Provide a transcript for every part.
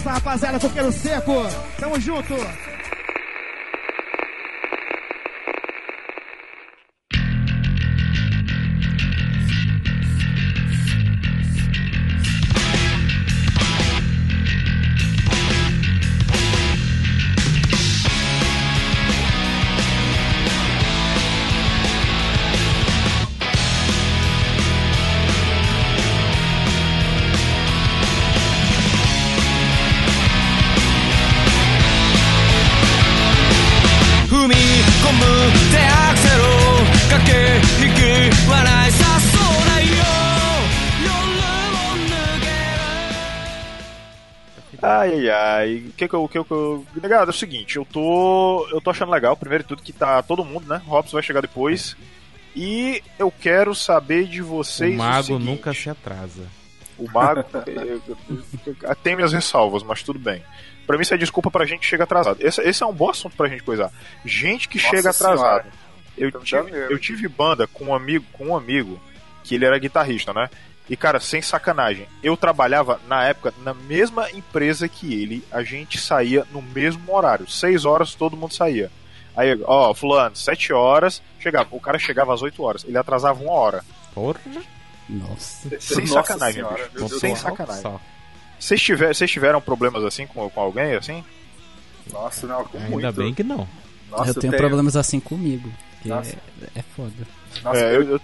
Salve, rapaziada, coqueiro seco. Tamo junto. Que que eu. Que que eu... Negado, é o seguinte, eu tô. Eu tô achando legal, primeiro de tudo, que tá todo mundo, né? Robson vai chegar depois. E eu quero saber de vocês. O mago seguinte, nunca se atrasa. O mago. tem minhas ressalvas, mas tudo bem. Pra mim, isso é desculpa pra gente que chega atrasado. Esse, esse é um bom assunto pra gente coisar. Gente que Nossa chega atrasado. Senhora. Eu tive, eu tive banda com um amigo, com um amigo que ele era guitarrista, né? E cara, sem sacanagem, eu trabalhava na época na mesma empresa que ele, a gente saía no mesmo horário, seis horas todo mundo saía. Aí, ó, fulano, sete horas, chegava, o cara chegava às 8 horas, ele atrasava uma hora. Porra. Nossa. Sem Nossa sacanagem, Senhora, bicho. Deus Sem sacanagem. Vocês tiver, tiveram problemas assim com, com alguém, assim? Nossa, não, com Ainda muito. bem que não. Nossa, eu tenho problemas assim comigo. Que Nossa. é, é foda. Nossa, É, eu, eu-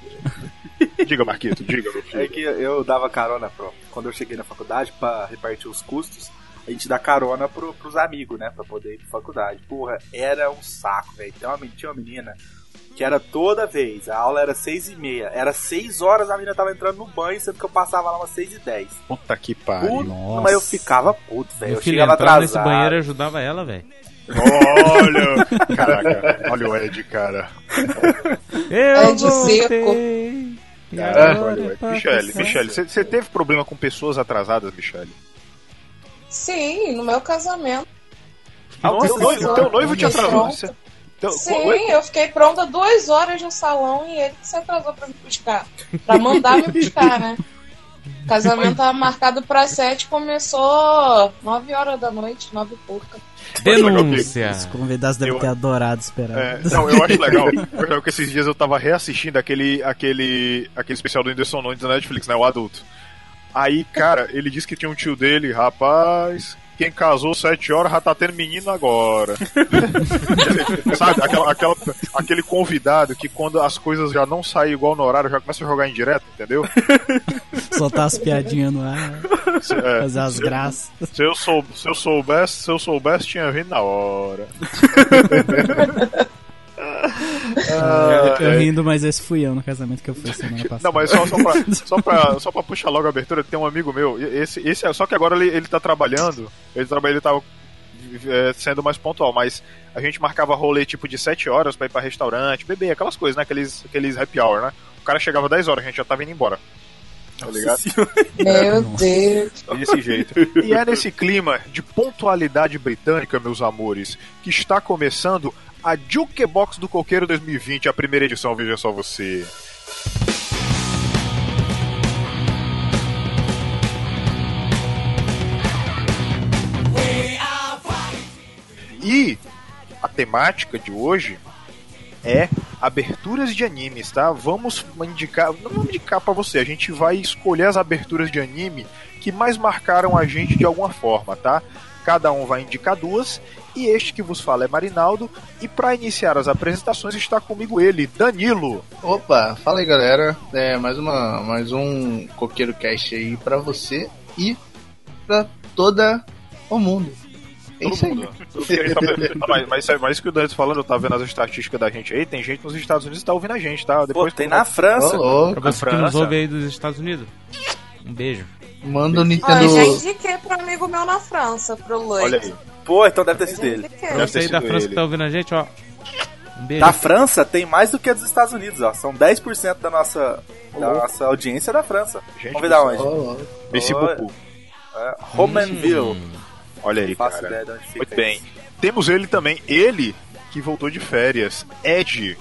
diga, Marquito, diga, meu filho. É que eu dava carona pro, quando eu cheguei na faculdade pra repartir os custos. A gente dá carona pro, pros amigos, né? Pra poder ir pra faculdade. Porra, era um saco, velho. Tem uma, men- tinha uma menina que era toda vez, a aula era seis e meia. Era seis horas, a menina tava entrando no banho, sendo que eu passava lá umas seis e dez. Puta que pariu. Nossa. mas eu ficava puto, velho. Eu chegava entrava nesse atrasado. banheiro e ajudava ela, velho. Olha! Caraca, olha o Ed, cara. Eu É de voltei. E Olha o é Michele. Michele, você- teve problema com pessoas atrasadas, Michele? Sim, no meu casamento. Ah, o teu noivo, o teu noivo te atrasou. Você- teu- Sim, oi? eu fiquei pronta duas horas no salão e ele se atrasou pra me buscar. Pra mandar me buscar, né? O casamento tava marcado pra sete, começou nove horas da noite, nove e pouca. Denúncia. Os convidados devem Eu- ter adorado esperar. É, não, eu acho legal. Eu acho legal que esses dias eu tava reassistindo aquele, aquele, aquele especial do Whindersson Nunes na Netflix, né? O adulto. Aí, cara, ele disse que tinha um tio dele, rapaz. Quem casou sete horas já tá tendo menino agora. Sabe, aquela, aquela- aquele convidado que quando as coisas já não saem igual no horário, já começa a jogar em direto, entendeu? Soltar as piadinhas no ar, Se, é, fazer as graças. se eu, sou, se eu soubesse, se eu soubesse, tinha vindo na hora. Ah, eu é. rindo, mas esse fui eu no casamento que eu fui semana passada. Não, mas só, só, pra, só, pra, só pra puxar logo a abertura, tem um amigo meu, esse, esse é, só que agora ele, ele tá trabalhando, ele, trabalha, ele tava é, sendo mais pontual, mas a gente marcava rolê tipo de 7 horas pra ir pra restaurante, beber, aquelas coisas, né? Aqueles, aqueles happy hour, né? O cara chegava 10 horas, a gente já tava indo embora. Tá ligado? Meu. Deus. Desse jeito. E é nesse clima de pontualidade britânica, meus amores, que está começando a Jukebox do Coqueiro 2020, a primeira edição, veja só você. E a temática de hoje é aberturas de animes, tá? Vamos indicar, não vamos indicar pra você, a gente vai escolher as aberturas de anime que mais marcaram a gente de alguma forma, tá? Cada um vai indicar duas e este que vos fala é Marinaldo e para iniciar as apresentações está comigo ele, Danilo. Opa, fala aí galera. É, mais, uma, mais um Coqueiro Cast aí pra você e pra toda o mundo. É Todo isso aí. mundo. Tudo que a gente tá. Ah, mas, mas, mas isso que o Danilo tá falando, eu tava vendo as estatísticas da gente aí, tem gente nos Estados Unidos que tá ouvindo a gente, tá? Pô, Depois tem na França. Ô, louco. Pra você que nos França. ouve aí dos Estados Unidos. Um beijo. Manda o Nintendo. eu já indiquei pro amigo meu na França, pro Luiz. Olha aí. Pô, então deve ter sido indiquei. Deve ter aí da França ele. que tá ouvindo a gente, ó. Um beijo. Da França tem mais do que a dos Estados Unidos, ó. São 10% da nossa, da nossa audiência da França. Gente Vamos ver da onde? Olha. Bubu. É, Romanville. Hum. Olha aí, cara. ideia de onde fica Muito isso. bem. Temos ele também, ele que voltou de férias, Ed,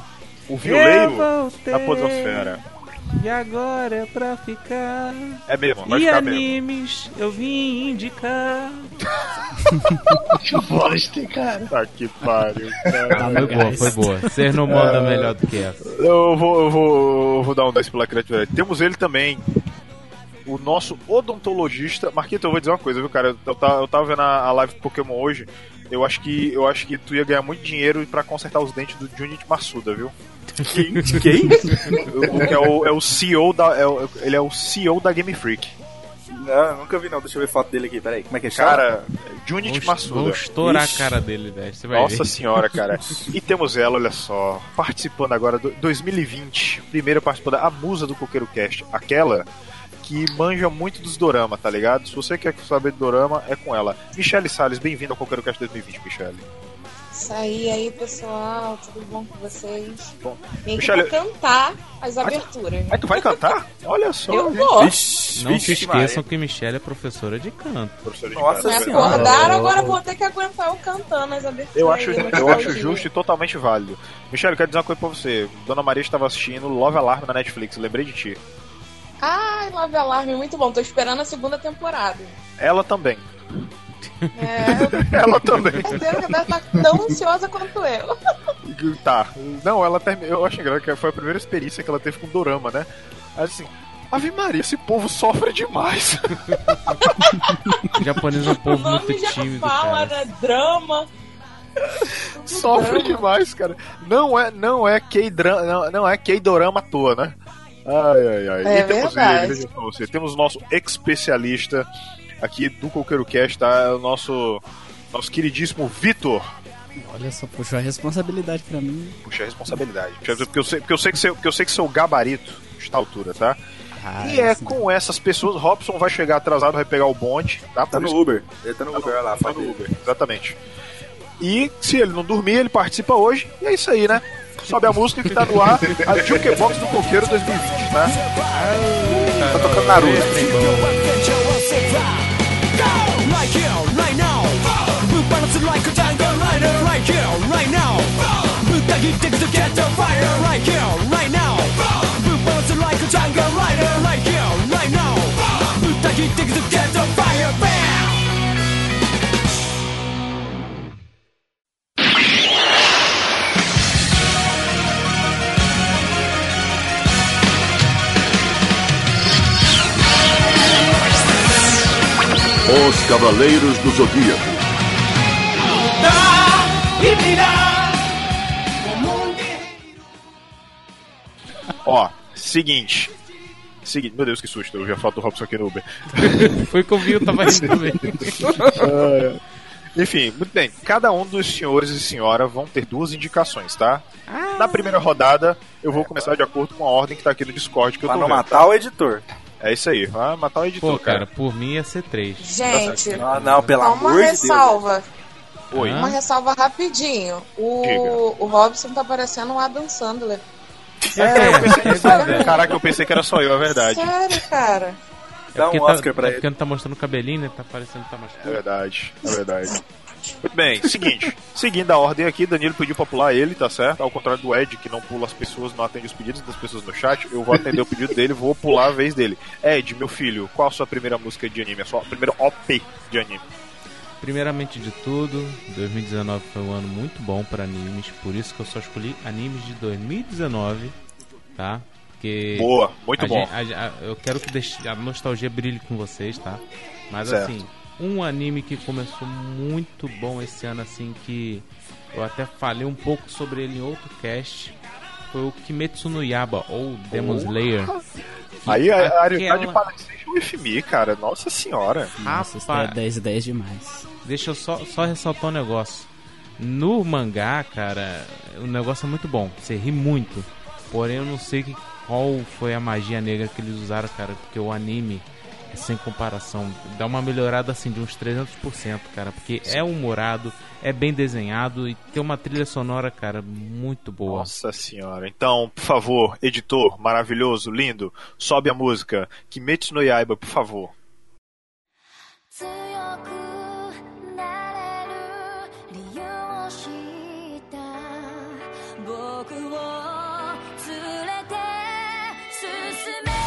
o violeiro da podosfera. E agora é pra ficar. É mesmo, vai E ficar mesmo. animes eu vim indicar. Que bosta, cara. Tá que pariu, cara. no Foi boa, foi boa. Vocês não mandam melhor do que essa. Eu vou, eu vou, eu vou dar um 10 pela criatividade. Temos ele também, o nosso odontologista. Marquito, eu vou dizer uma coisa, viu, cara? Eu tava, eu tava vendo a, a live do Pokémon hoje. Eu acho que eu acho que tu ia ganhar muito dinheiro pra consertar os dentes do Junichi Massuda, viu? Quem? Quem? O que é o, é o CEO da. é o- ele é o CEO da Game Freak. Não, nunca vi não. Deixa eu ver foto dele aqui, peraí. Como é que é? Cara, Junichi Massuda. vamos estourar Ixi. a cara dele, velho. Você vai Nossa ver. senhora, cara. E temos ela, olha só, participando agora do 2020, primeira participando, a musa do Coqueiro Cast, aquela que manja muito dos dorama, tá ligado? Se você quer saber de dorama, é com ela. Michele Salles, bem-vindo ao Coqueiro Cast 2020, Michele. Isso aí, aí, pessoal. Tudo bom com vocês? Bom, Vem aqui Michele- pra cantar as aberturas. Aí tu vai cantar? Olha só. Eu vou. Vixe, Não se esqueçam que Michelle é professora de canto. Professora de Nossa canto, Me Senhora. acordaram, agora vou ter que aguentar eu cantando as aberturas. Eu acho, aí, eu acho justo e totalmente válido. Michele, eu quero dizer uma coisa pra você. Dona Maria estava assistindo Love Alarm na Netflix, lembrei de ti. Ai, Love Alarm, muito bom. Tô esperando a segunda temporada. Ela também. É, eu Ela também. tô certeza que deve estar tão ansiosa quanto eu. Tá. Não, ela termi... Eu acho engraçado que foi a primeira experiência que ela teve com Dorama, né? Assim, Ave Maria, esse povo sofre demais. O japonês é um O povo muito nome já tímido, fala, cara. né? Drama. sofre Drama. demais, cara. Não é, não é K-drama, não, não é K-dorama à toa, né? Ai, ai, ai. É e temos verdade. ele, veja só você. Temos o nosso especialista aqui do Coqueiro Cast, tá? O nosso, nosso queridíssimo Vitor. Olha só, puxou a responsabilidade pra mim. Puxa a responsabilidade. Puxa, Porque eu sei, porque eu sei que seu, porque eu sei que seu gabarito está à altura, tá? Ah, E é assim, com essas pessoas, Robson vai chegar atrasado, vai pegar o bonde, tá? Tá Por no Uber. Ele tá no Uber, olha lá. Tá no Uber, exatamente. E se ele não dormir, ele participa hoje. E é isso aí, né? Sobe a música que tá no ar, a Jukebox do Coqueiro 2020, tá? Tá tocando Naruto. right here, right now. ぶっ放す like a tango rider. Right here, right now. ぶった切ってくと get the fire. Right here, right now. ぶっ放す like a tango rider. Right here, right now. ぶった切ってくと get the fire Os Cavaleiros do Zodíaco. Ó, seguinte. Seguinte, meu Deus, que susto, eu já falo do Robson aqui no Uber. Foi que eu vi, eu tava rindo também. Enfim, muito bem. Cada um dos senhores e senhora vão ter duas indicações, tá? Na primeira rodada, eu vou começar de acordo com a ordem que tá aqui no Discord que eu Pra tô não vendo. matar o editor. É isso aí, vai matar o editor, Pô, cara, por mim ia ser três. Gente, Não, não, pelo só amor uma de Deus. ressalva. Oi. Uma ressalva rapidinho. O, Diga. o Robson tá parecendo um Adam Sandler. É, eu pensei. Sério? Caraca, eu pensei que era só eu, é verdade. Sério, cara. Dá porque um tá, Oscar pra é ele. porque não tá mostrando o cabelinho, né? Tá parecendo que tá mais É verdade, é verdade. Muito bem, seguinte, seguindo a ordem aqui, Danilo pediu pra pular ele, tá certo? Ao contrário do Ed, que não pula as pessoas, não atende os pedidos das pessoas no chat, eu vou atender o pedido dele, vou pular a vez dele. Ed, meu filho, qual a sua primeira música de anime? A sua primeira OP de anime? Primeiramente de tudo, 2019 foi um ano muito bom para animes, por isso que eu só escolhi animes de 2019, tá? Porque Boa, muito bom. gente- a- a- eu quero que deixe- a nostalgia brilhe com vocês, tá? Mas Certo. assim, um anime que começou muito bom esse ano, assim, que eu até falei um pouco sobre ele em outro cast, foi o Kimetsu no Yaba, ou Demon Slayer. que Aí a, a Ariodade aquela- Palestration with me, cara, nossa senhora. Nossa, isso é Rapaz. 10 10 demais. Deixa eu só, só ressaltar um negócio. No mangá, cara, o negócio é muito bom. Você ri muito. Porém, eu não sei que, qual foi a magia negra que eles usaram, cara. Porque o anime sem comparação. Dá uma melhorada assim de uns 300%, cara. Porque é humorado, é bem desenhado e tem uma trilha sonora, cara, muito boa. Nossa senhora. Então, por favor, editor maravilhoso, lindo, sobe a música. Kimetsu no Yaiba, por favor. 強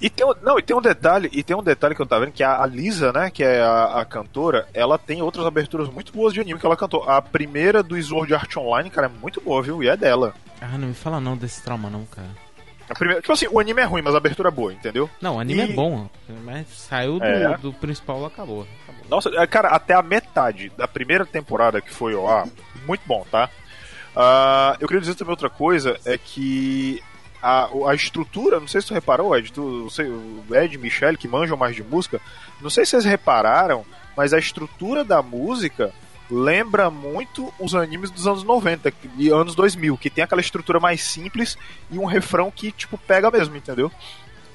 E tem, um- não, e tem um detalhe, e tem um detalhe que eu tava vendo, que a, a Lisa, né, que é a, a cantora, ela tem outras aberturas muito boas de anime que ela cantou. A primeira do Sword Art Online, cara, é muito boa, viu? E é dela. Ah, não me fala não desse trauma não, cara. A primeira, tipo assim, o anime é ruim, mas a abertura é boa, entendeu? Não, o anime E- é bom, mas saiu do, É. do principal, acabou. Nossa, é, cara, até a metade da primeira temporada que foi ao ar, muito bom, tá? Ah, eu queria dizer também outra coisa, é que a, a estrutura, não sei se tu reparou, Ed, tu, sei, o Ed e Michelle, que manjam mais de música, não sei se vocês repararam, mas a estrutura da música lembra muito os animes dos anos 90 e anos 2000, que tem aquela estrutura mais simples e um refrão que, tipo, pega mesmo, entendeu?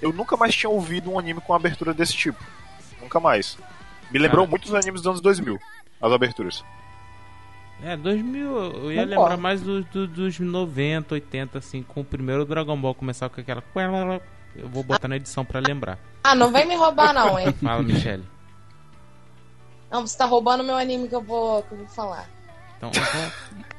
Eu nunca mais tinha ouvido um anime com uma abertura desse tipo. Nunca mais. Me lembrou Cara. muito os animes dos anos 2000, as aberturas. É, 2000, eu ia Concordo. lembrar mais do, do- dos 90, 80, assim, com o primeiro Dragon Ball começar com aquela... Eu vou botar na edição pra lembrar. Ah, não vem me roubar não, hein? Fala, Michele. Não, você tá roubando meu anime que eu vou, que eu vou falar. Então,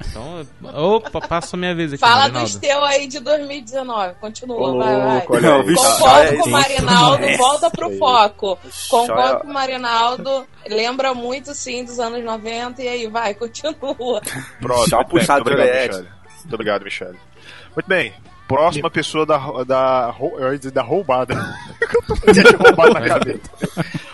então, então, opa, passa a minha vez aqui, Fala Marinaldo. dos teus aí de 2019. Continua, Ô, vai, vai. Vixe, Concordo com o isso. Marinaldo, Nossa, volta pro aí. foco. Concordo com o Marinaldo, lembra muito sim dos anos 90 e aí vai, continua. Pronto, Só muito bem, puxar muito obrigado. Michele. Muito obrigado, Michele. Muito bem, próxima pessoa da, da, da roubada. Roubada na cabeça.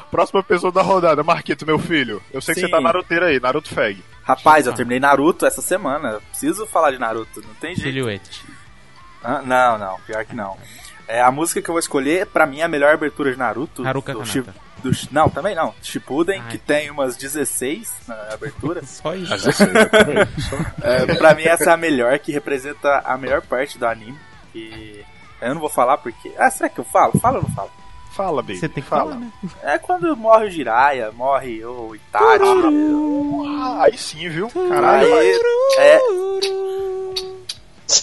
Próxima pessoa da rodada, Marquito, meu filho. Eu sei que Sim. você tá naruteiro aí, Naruto Fag. Rapaz, eu terminei Naruto essa semana. Eu Preciso falar de Naruto, não tem jeito. Silhouette. Ah, não, não, pior que não. É, a música que eu vou escolher, pra mim, é a melhor abertura de Naruto. Haruka do, Kanata. Do Não, também não. Shippuden, Ai. que tem umas 16 na abertura. Só isso. É, pra mim, essa é a melhor, que representa a melhor parte do anime. Que eu não vou falar porque. Ah, será que eu falo? Fala ou não falo? Fala, baby. Você tem que fala. falar, né? É quando morre o Jiraiya, morre o Itachi. Ah, aí sim, viu? Caralho. Aí, é.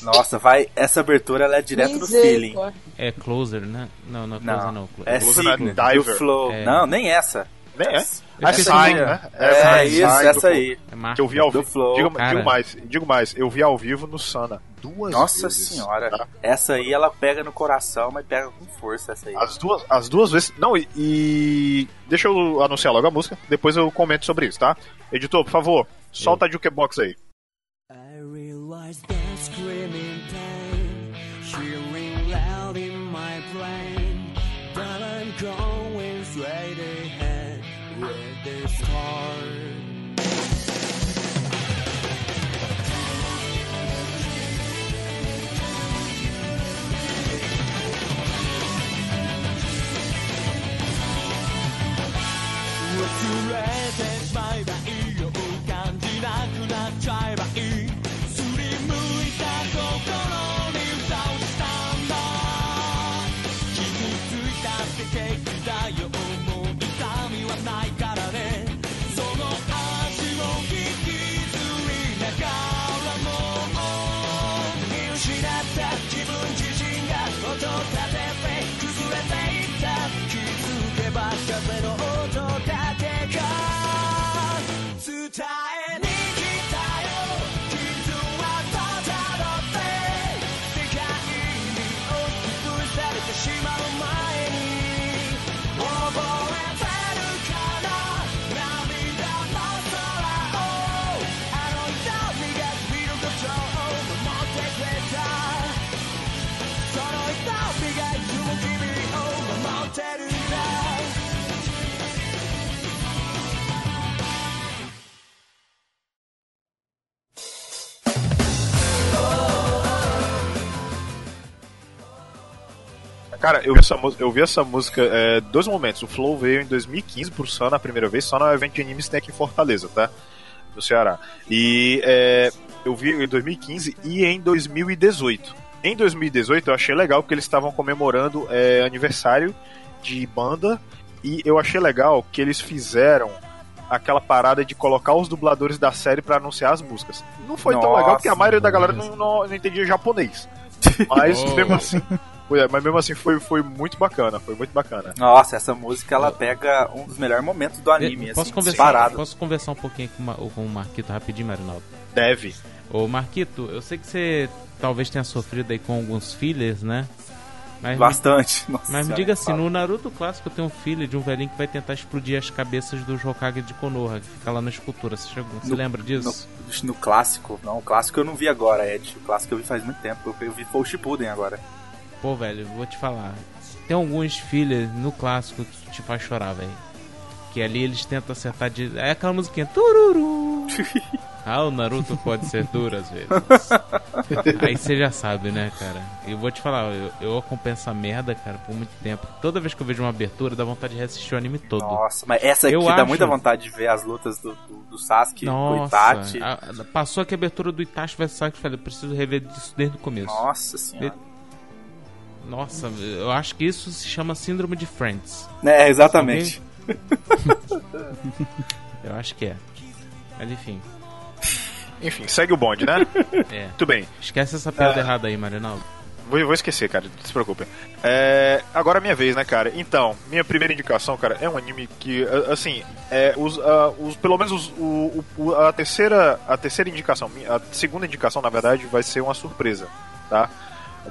Nossa, vai. Essa abertura ela é direto do feeling. É Closer, né? Não, não é Closer Não, não. é Closer não é Signo, Diver. do Flow. É. Não, nem essa. Nem é. É Sign, o nome. né? É, Sign isso, essa aí. É. Que eu vi ao vivo. Digo, digo mais, digo mais, eu vi ao vivo no Sana duas Nossa vezes. senhora. tá? Essa aí ela pega no coração, mas pega com força essa aí. As duas, as duas vezes. Não, e, e- Deixa eu anunciar logo a música, depois eu comento sobre isso, tá? Editor, por favor, solta a jukebox aí. I realize that screaming まえばいいよ。感じなくなっちゃえば Cara, eu vi essa, eu vi essa música é, dois momentos. O Flow veio em 2015 pro Sun a primeira vez, só no evento de animes tem aqui em Fortaleza, tá? No Ceará. E é, eu vi em 2015 e em 2018. Em 2018 eu achei legal porque eles estavam comemorando é, aniversário de banda e eu achei legal que eles fizeram aquela parada de colocar os dubladores da série pra anunciar as músicas. Não foi tão Nossa, legal porque a maioria da galera não, não, não entendia japonês. Mas Oh. mesmo assim, é, mas mesmo assim foi, foi muito bacana, foi muito bacana. Nossa, essa música ela pega um dos melhores momentos do anime, posso, assim, conversar, disparado. posso conversar um pouquinho com, com o Marquito rapidinho, Marinaldo? Deve. Ô Marquito, eu sei que você talvez tenha sofrido aí com alguns fillers, né? Mas Bastante. Me, Nossa mas me diga assim, fala. no Naruto clássico tem um filho de um velhinho que vai tentar explodir as cabeças dos Hokage de Konoha, que fica lá na escultura. Você, chegou, você No- lembra disso? No, no clássico, não, o clássico eu não vi agora, Ed. O clássico eu vi faz muito tempo. Eu, eu vi foi o Shippuden agora. Pô, velho, vou te falar. Tem alguns fillers no clássico que te faz chorar, velho. Que ali eles tentam acertar de. É aquela musiquinha. Tururu! Ah, o Naruto pode ser duro às vezes. Aí você já sabe, né, cara? Eu vou te falar, eu, eu acompanho essa merda, cara, por muito tempo. Toda vez que eu vejo uma abertura, dá vontade de reassistir o anime todo. Nossa, mas essa aqui Eu dá acho- muita vontade de ver as lutas do, do, do Sasuke com o Itachi. a- passou aqui a abertura do Itachi vs Sasuke, falei, eu preciso rever isso desde o começo. Nossa senhora. Nossa, eu acho que isso se chama síndrome de Friends. É, exatamente. Eu acho que é. Mas enfim. Enfim, segue o bonde, né? É. Muito bem. Esquece essa piada Ah. errada aí, Marinaldo. Vou, vou esquecer, cara, não se preocupe. É, agora é minha vez, né, cara? Então, minha primeira indicação, cara, é um anime que, assim, é, os, a- os, pelo menos os- o, o- a, terceira, a terceira indicação, a segunda indicação, na verdade, vai ser uma surpresa, tá?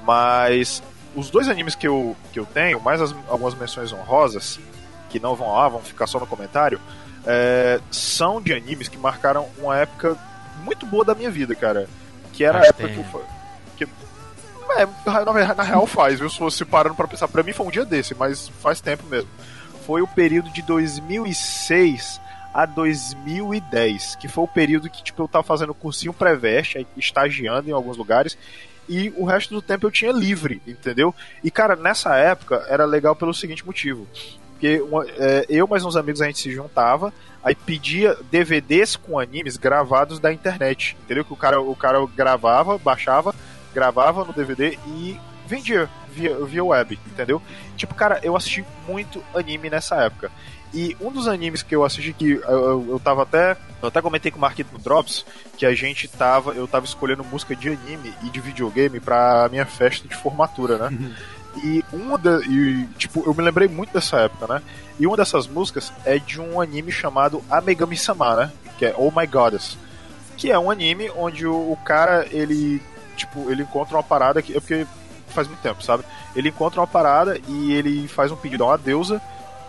Mas os dois animes que eu, que eu tenho, mais as- algumas menções honrosas, que não vão lá, vão ficar só no comentário, é, são de animes que marcaram uma época muito boa da minha vida, cara. Que era a Faz época que eu, tempo. fa- que é, na, na real faz, viu? Se você parando pra pensar, pra mim foi um dia desse, mas faz tempo mesmo. Foi o período de 2006 a 2010, que foi o período que tipo, eu tava fazendo cursinho pré-veste, estagiando em alguns lugares, e o resto do tempo eu tinha livre, entendeu? E cara, nessa época era legal pelo seguinte motivo. Porque uma- é, eu mais uns amigos a gente se juntava, aí pedia DVDs com animes gravados da internet, entendeu? Que o cara, o cara gravava, baixava, gravava no DVD e vendia via, via web, entendeu? Tipo, cara, eu assisti muito anime nessa época. E um dos animes que eu assisti que eu, eu, eu tava até. Eu até comentei com o Marquito no Drops que a gente tava. Eu tava escolhendo música de anime e de videogame pra minha festa de formatura, né? E uma da, e, tipo, eu me lembrei muito dessa época, né? E uma dessas músicas é de um anime chamado Amegami Sama, né? Que é Oh My Goddess. Que é um anime onde o, o cara, ele, tipo, ele encontra uma parada que é porque faz muito tempo, sabe? Ele encontra uma parada e ele faz um pedido a uma deusa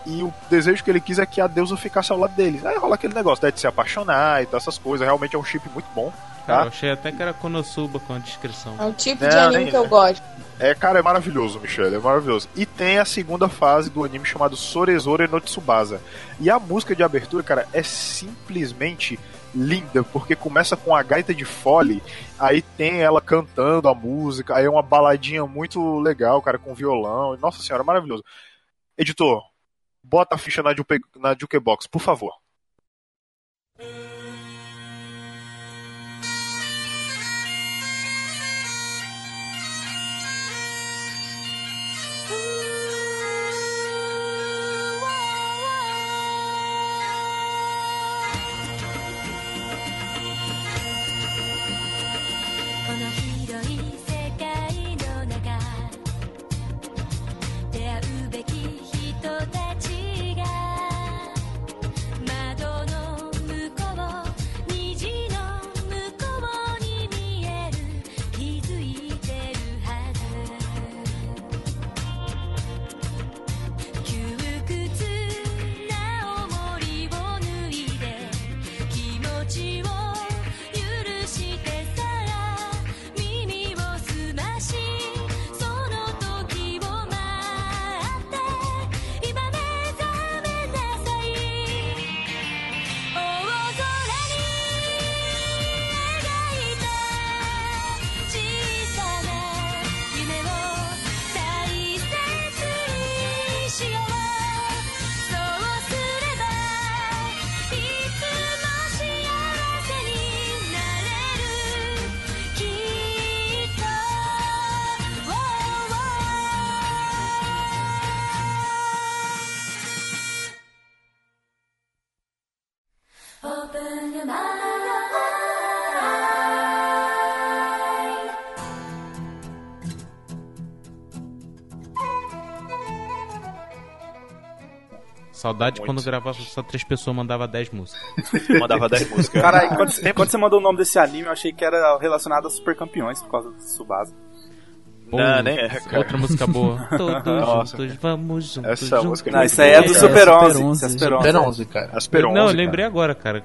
e o desejo que ele quis é que a deusa ficasse ao lado dele. Aí rola aquele negócio, né, de se apaixonar e tal, essas coisas. Realmente é um chip muito bom, Cara, tá? eu achei até que era Konosuba com a descrição. É o tipo Não, de anime nem- que eu gosto. É, cara, é maravilhoso, Michelle, é maravilhoso. E tem a segunda fase do anime chamado Sorezore no Tsubasa. E a música de abertura, cara, é simplesmente linda, porque começa com a gaita de fole, aí tem ela cantando a música, aí é uma baladinha muito legal, cara, com violão. Nossa senhora, maravilhoso. Editor, bota a ficha na, Juke, na Jukebox, por favor.「Saudade Muito. quando gravava só três pessoas, mandava 10 músicas. Mandava 10 músicas. Caralho, quando, você- quando você mandou o nome desse anime, eu achei que era relacionado a Super Campeões por causa do Tsubasa. Não, nem é, cara. Outra música boa. Todos Nossa, juntos, vamos juntos. Essa juntos. música é Não, isso aí é do Super cara. 11. Super Isso é 11. Super 11. Super 11, cara. Super 11, Não, eu cara. lembrei agora, cara.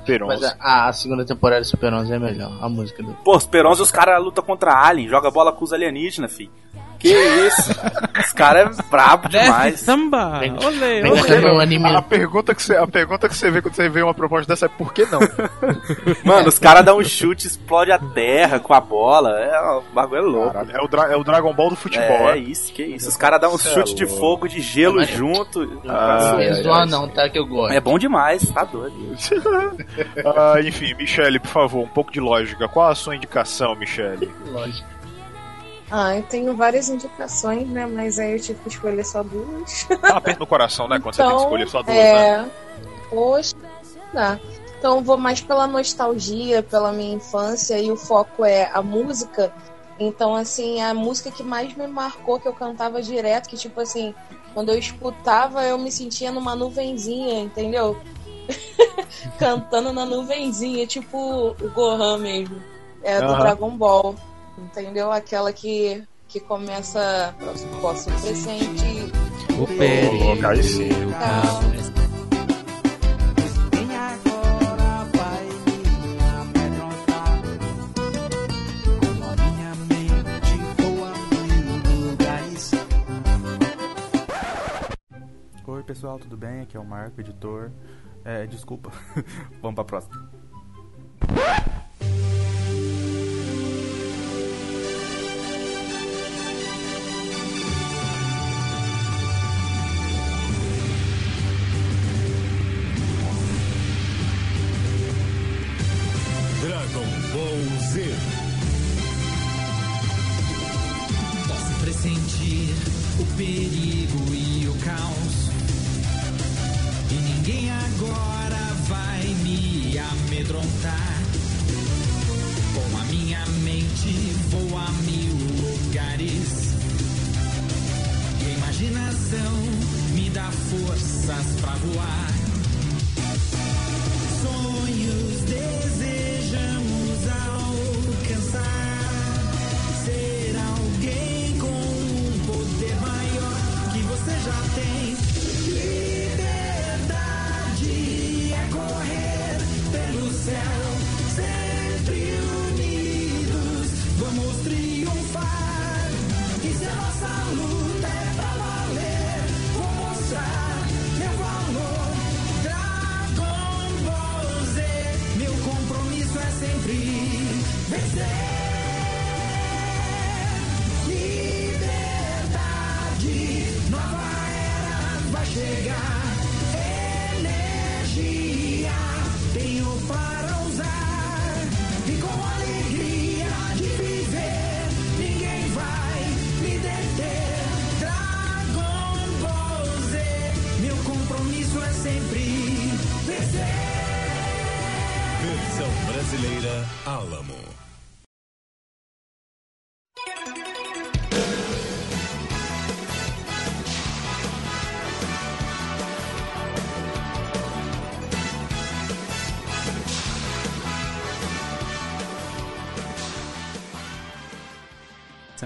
11. Mas a, a segunda temporada de 11 é melhor. A música do. Pô, 11 os caras lutam contra Alien, joga bola com os alienígenas, fi. Que isso? Os caras é brabo demais. Samba! Olê, olê. A pergunta, que você, a pergunta que você vê quando você vê uma proposta dessa é por que não? Mano, os caras dão um chute, explode a terra com a bola. É, o bagulho é louco. Caralho, é, o Dra- é o Dragon Ball do futebol, É, é? isso, que isso. Os caras dão um é chute de louco. fogo, de gelo Mas- junto. Ah, Não é zoar não, tá? Que eu gosto. É bom demais, tá doido. Ah, enfim, Michele, por favor, um pouco de lógica. Qual a sua indicação, Michele? Lógico. Ah, eu tenho várias indicações, né? Mas aí eu tive que escolher só duas. Dá um aperto no coração, né? Quando você tem que Então, escolher só duas, né? é... Poxa, dá. Então eu vou mais pela nostalgia, pela minha infância, e o foco é a música. Então, assim, a música que mais me marcou, que eu cantava direto, que tipo assim, quando eu escutava, eu me sentia numa nuvenzinha, entendeu? Cantando na nuvenzinha, tipo o Gohan mesmo. É do Aham. Dragon Ball. Entendeu? Aquela que, que começa. Posso pressentir. O perigo. voa mil lugares. Oi pessoal, tudo bem? Aqui é o Marco, editor. É, desculpa. Vamos pra próxima. Dragon Ball Z. Posso pressentir o perigo e o caos. Agora vai me amedrontar. Com a minha mente vou a mil lugares. E a imaginação me dá forças pra voar.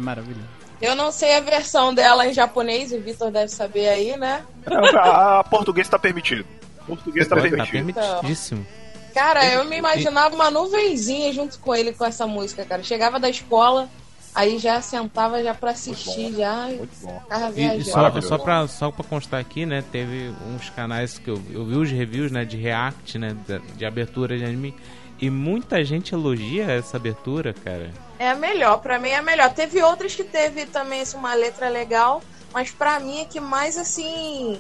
Isso maravilhoso. Eu não sei a versão dela em japonês, o Vitor deve saber aí, né? A, a português tá permitido. Português tá Tá permitido. permitidíssimo. Cara, eu me imaginava uma nuvenzinha junto com ele com essa música, cara. Chegava da escola, aí já sentava já pra assistir, já. Muito. Ficava E, e só, só, pra, só pra constar aqui, né? Teve uns canais que eu, eu vi os reviews, né? De react, né? De, de abertura de anime. E muita gente elogia essa abertura, cara. É a melhor, pra mim é a melhor. Teve outras que teve também assim, uma letra legal, mas pra mim é que mais assim,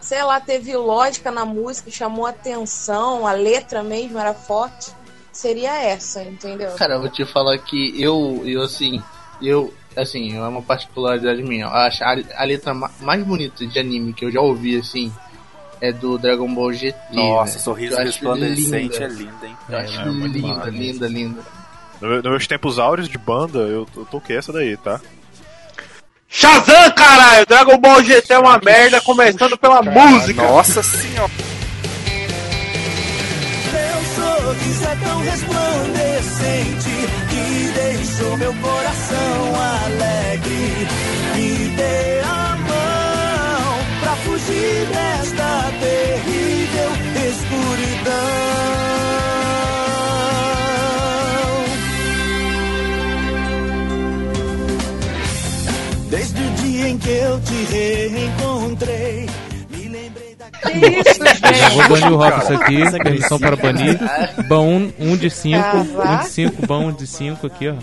sei lá, teve lógica na música, chamou atenção, a letra mesmo era forte. Seria essa, entendeu? Cara, eu vou te falar que eu, eu assim, eu, assim, é uma particularidade minha. Eu acho a, a letra ma- mais bonita de anime que eu já ouvi, assim, é do Dragon Ball GT. Nossa, né? sorriso resplandecente linda. é lindo, hein? Eu acho É, é linda, massa. linda, linda. No- Nos meus tempos áureos de banda, eu, eu toquei essa daí, tá? Shazam, caralho! Dragon Ball GT é uma merda, começando pela música! Nossa senhora! Seu sorriso é tão resplandecente que deixou meu coração alegre. Me dê a mão pra fugir desta terrível escuridão. Em que eu te reencontrei, me lembrei da Eu vou banir o Robson aqui, Essa permissão para banir. Bão um, um de 5, Cavaco. um de 5, bão um de 5 aqui, ó.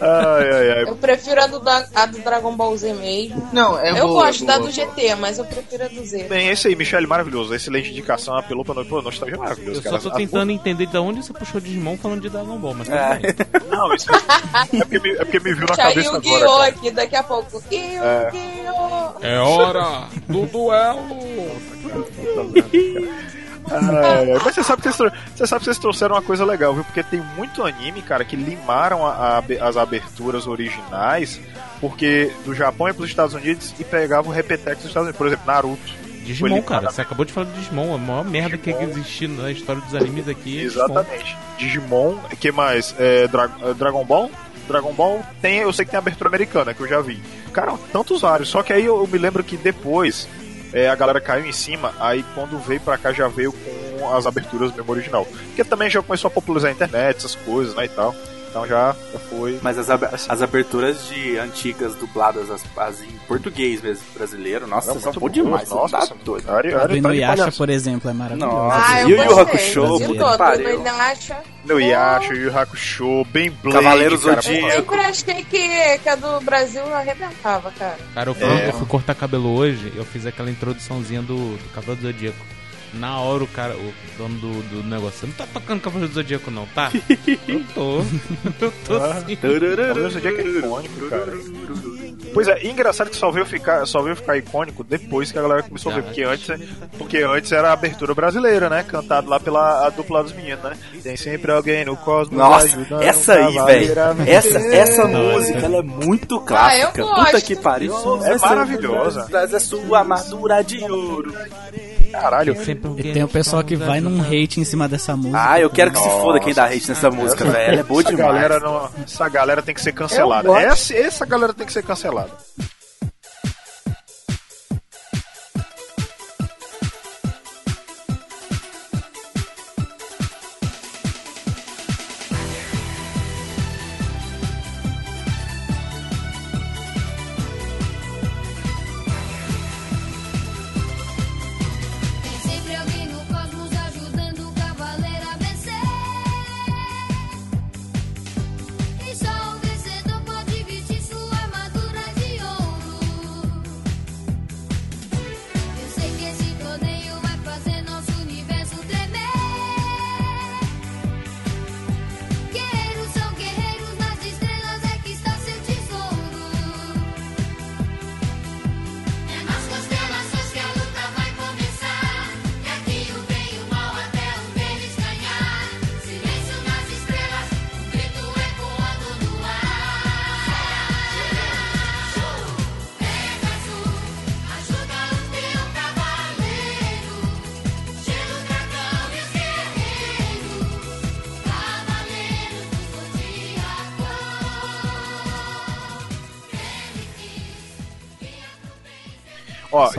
Ai, ai, ai. Eu prefiro a do, da- a do Dragon Ball Z mesmo. Não, é Eu boa, gosto é da boa, do GT, mas eu prefiro a do Z. Bem, esse aí, Michele, maravilhoso. Excelente indicação, apelou pra nós. Pô, nostalgia é maravilhoso, Eu cara. só tô tentando entender de onde você puxou Digimon falando de Dragon Ball, mas É. bem. Não, isso é porque me, é porque me viu na cabeça agora. Yu-Gi-Oh! cara. aqui daqui a pouco. É. Yu-Gi-Oh! É hora do duelo! Ai, mas você sabe, que vocês, você sabe que vocês trouxeram uma coisa legal, viu? Porque tem muito anime, cara, que limaram a- a as aberturas originais, porque do Japão ia pros Estados Unidos e pegavam o repetex dos Estados Unidos. Por exemplo, Naruto. Digimon, cara, você acabou de falar de Digimon, a maior merda que existe na história dos animes aqui. é Digimon. Exatamente. Digimon, que mais? É, Dra- é, Dragon Ball? Dragon Ball tem, eu sei que tem abertura americana, que eu já vi. Cara, tantos vários. Só que aí eu, eu me lembro que depois é, a galera caiu em cima, aí quando veio pra cá já veio com as aberturas mesmo original. Porque também já começou a popularizar a internet, essas coisas, né, e tal. Então já, já foi. Mas as, ab- as aberturas de antigas dubladas as, as em português mesmo, brasileiro, nossa, são boas, demais. nossa, tá doido. tá A do Inuyasha, por exemplo, é maravilhosa. Nossa, Ah, eu Yu Yu. Hakusho, puta pariu. No Yasha, Yu Yu Hakusho, bem Blade, Cavaleiro cara, Zodíaco. Eu sempre achei que, que a do Brasil arrebentava, cara. Cara, eu fui, É. eu fui cortar cabelo hoje, eu fiz aquela introduçãozinha do, do Cavaleiro do Zodíaco. Na hora o cara, o dono do, do negócio, você não tá tocando Cavaleiro do Zodíaco não, tá? eu tô. Eu tô Ah, sim. Cavaleiro do Zodíaco é icônico, cara. Pois é, engraçado que só veio ficar, só veio ficar icônico depois que a galera começou a ver, porque antes, porque antes era a abertura brasileira, né? Cantado lá pela a dupla dos meninos, né? Tem sempre alguém no cosmos Nossa, ajudando essa aí, velho. Essa, essa música, ela é muito Ah, clássica. eu Puta que pariu. É Essa- maravilhosa. Traz a sua armadura de ouro. Caralho. E tem o pessoal que vai num hate em cima dessa música. Ah, eu quero que se Nossa. foda quem dá hate nessa música, velho. Ela é boa essa demais. Galera não, essa galera tem que ser cancelada. Essa, essa galera tem que ser cancelada.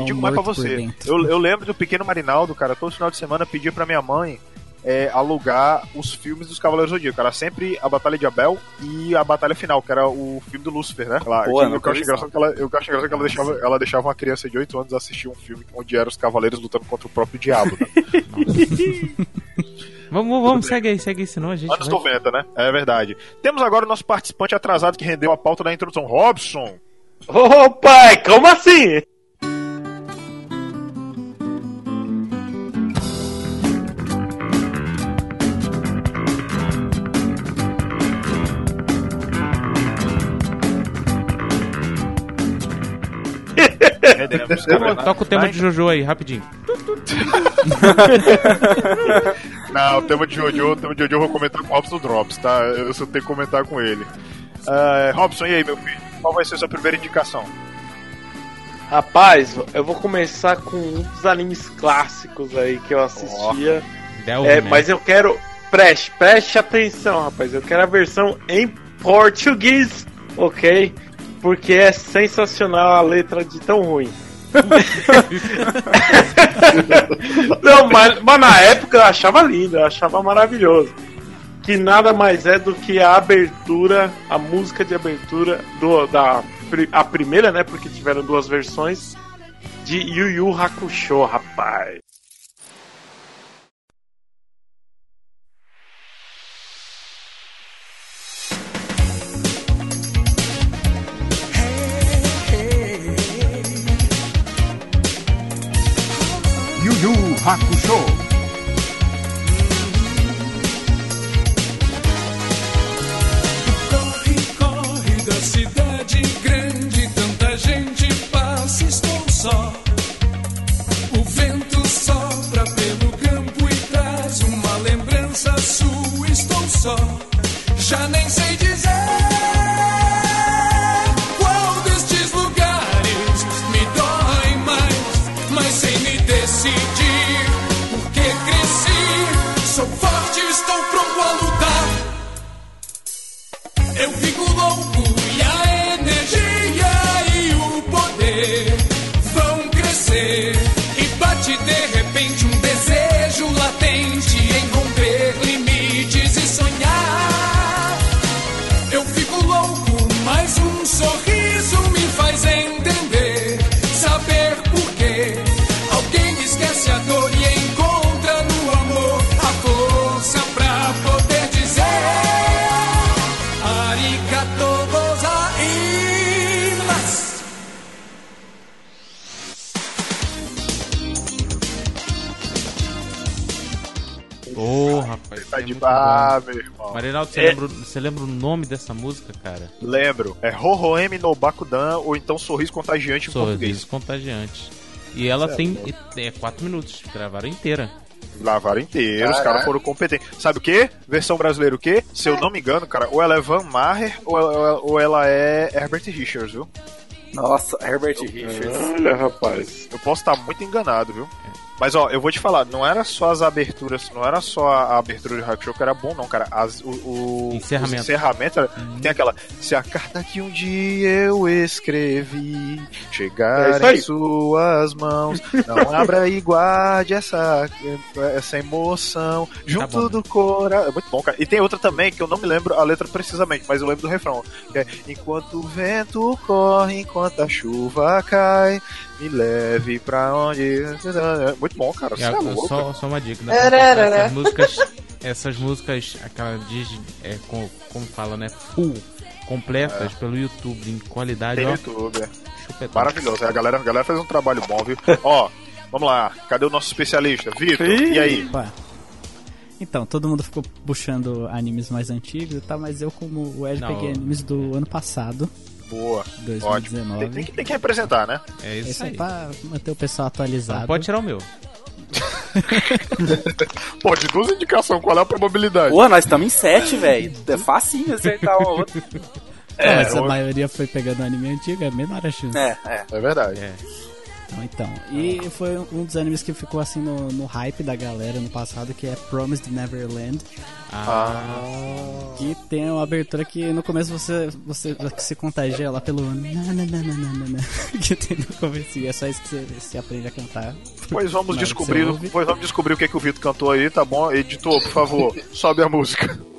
Digo mais pra você. Eu, eu lembro do pequeno Marinaldo, cara, todo final de semana pedia pra minha mãe é, alugar os filmes dos Cavaleiros do Zodíaco. Era sempre a Batalha de Abel e a Batalha Final, que era o filme do Lúcifer, né? Lá, Pô, eu, eu acho engraçado que ela, eu acho engraçado que ela deixava, ela deixava uma criança de 8 anos assistir um filme onde eram os cavaleiros lutando contra o próprio diabo. Né? Vamos, vamos, segue aí, segue aí, senão a gente. Anos vai- 90, né? É verdade. Temos agora o nosso participante atrasado que rendeu a pauta da introdução, Robson. Ô pai, como assim? Toca o tema de Jojo aí, rapidinho. Não, o tema de Jojo, o tema de Jojo eu vou comentar com o Robson Drops, tá? Eu só tenho que comentar com ele. Ah, Robson, e aí, meu filho? Qual vai ser a sua primeira indicação? Rapaz, eu vou começar com um dos animes clássicos aí que eu assistia. Delve, É, mas eu quero. Preste, preste atenção, rapaz. Eu quero a versão em português, ok? Porque é sensacional a letra de tão ruim. Não, mas, mas na época eu achava lindo, eu achava maravilhoso. Que nada mais é do que a abertura, a música de abertura do, da a primeira, né? Porque tiveram duas versões de Yu Yu Hakusho, rapaz. Hakusho. Corre, corre da cidade grande, tanta gente passa, estou só. O vento sopra pelo campo e traz uma lembrança sua, estou só. Já nem sei dizer Ô, rapaz. Tá é de muito bar, meu irmão. Marinaldo, você, É. lembra, você lembra o nome dessa música, cara? Lembro. É Hohoemi no Bakudan ou então Sorriso Contagiante em português. Sorriso contagiante. E ela é tem é, 4 minutos, gravaram inteira. Lavaram inteiro, os Caraca. caras foram competentes. Sabe o que? Versão brasileira o quê? Se eu não me engano, cara, ou ela é Van Maher ou ela, ou ela é Herbert Richards, viu? Nossa, Herbert Richards. Olha, rapaz. Eu posso estar muito enganado, viu? Mas ó, eu vou te falar, não era só as aberturas, não era só a abertura de Hakusho que era bom, não, cara. As, o, o Encerramento. os encerramentos, era- tem aquela. Se a carta que um dia eu escrevi É chegar aí. em suas mãos, não abra e guarde essa, essa emoção junto do coração. É muito bom, cara. E tem outra também que eu não me lembro a letra precisamente, mas eu lembro do refrão. Que é Enquanto o vento corre, enquanto a chuva cai, me leve pra onde. Muito bom, cara. Você É, é louco. só, só uma dica, Ararara. Essas músicas, essas músicas, aquela diz, é, com- como fala, né? Full, completas pelo YouTube, em qualidade, Tem ó. YouTube. é. chupetão. Maravilhoso. A galera, a galera fez um trabalho bom, viu? Ó, vamos lá. Cadê o nosso especialista? Vitor, e aí? Opa. Então, todo mundo ficou puxando animes mais antigos e tal, mas eu, como o Ed, peguei animes do ano passado. Boa. 2019. Ótimo. Tem, tem que, tem que representar, né? É Isso aí pra manter o pessoal atualizado. Não pode tirar o meu. Pô, de duas indicações, qual é a probabilidade? Pô, nós estamos em sete, velho. É facinho acertar um outro. Não, mas a maioria foi pegando anime antigo, é a menor a chance. É, é. É verdade. Não, então. E foi um dos animes que ficou assim no, no hype da galera no passado, que é Promised Neverland. Ah. Que tem uma abertura que no começo você, você se contagia lá pelo. nananana, que tem no começo. E é só isso que você, você aprende a cantar. Pois vamos descobrir, pois vamos descobrir o que, que o Vitor cantou aí, tá bom? Editor, por favor, sobe a música. "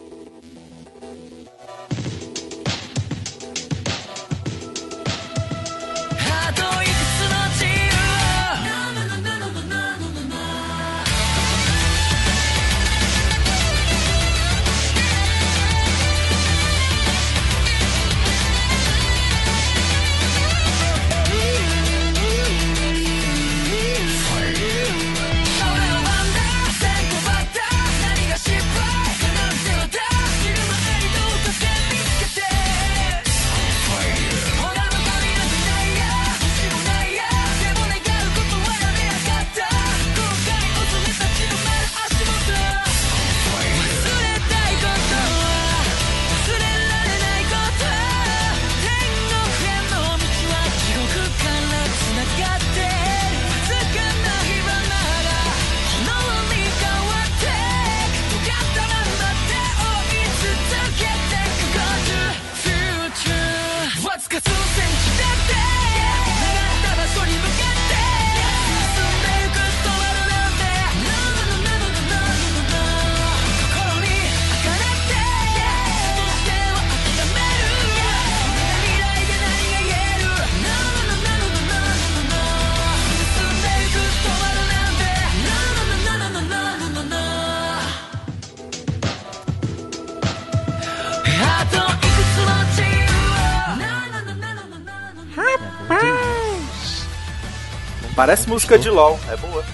Parece música de LOL, é boa.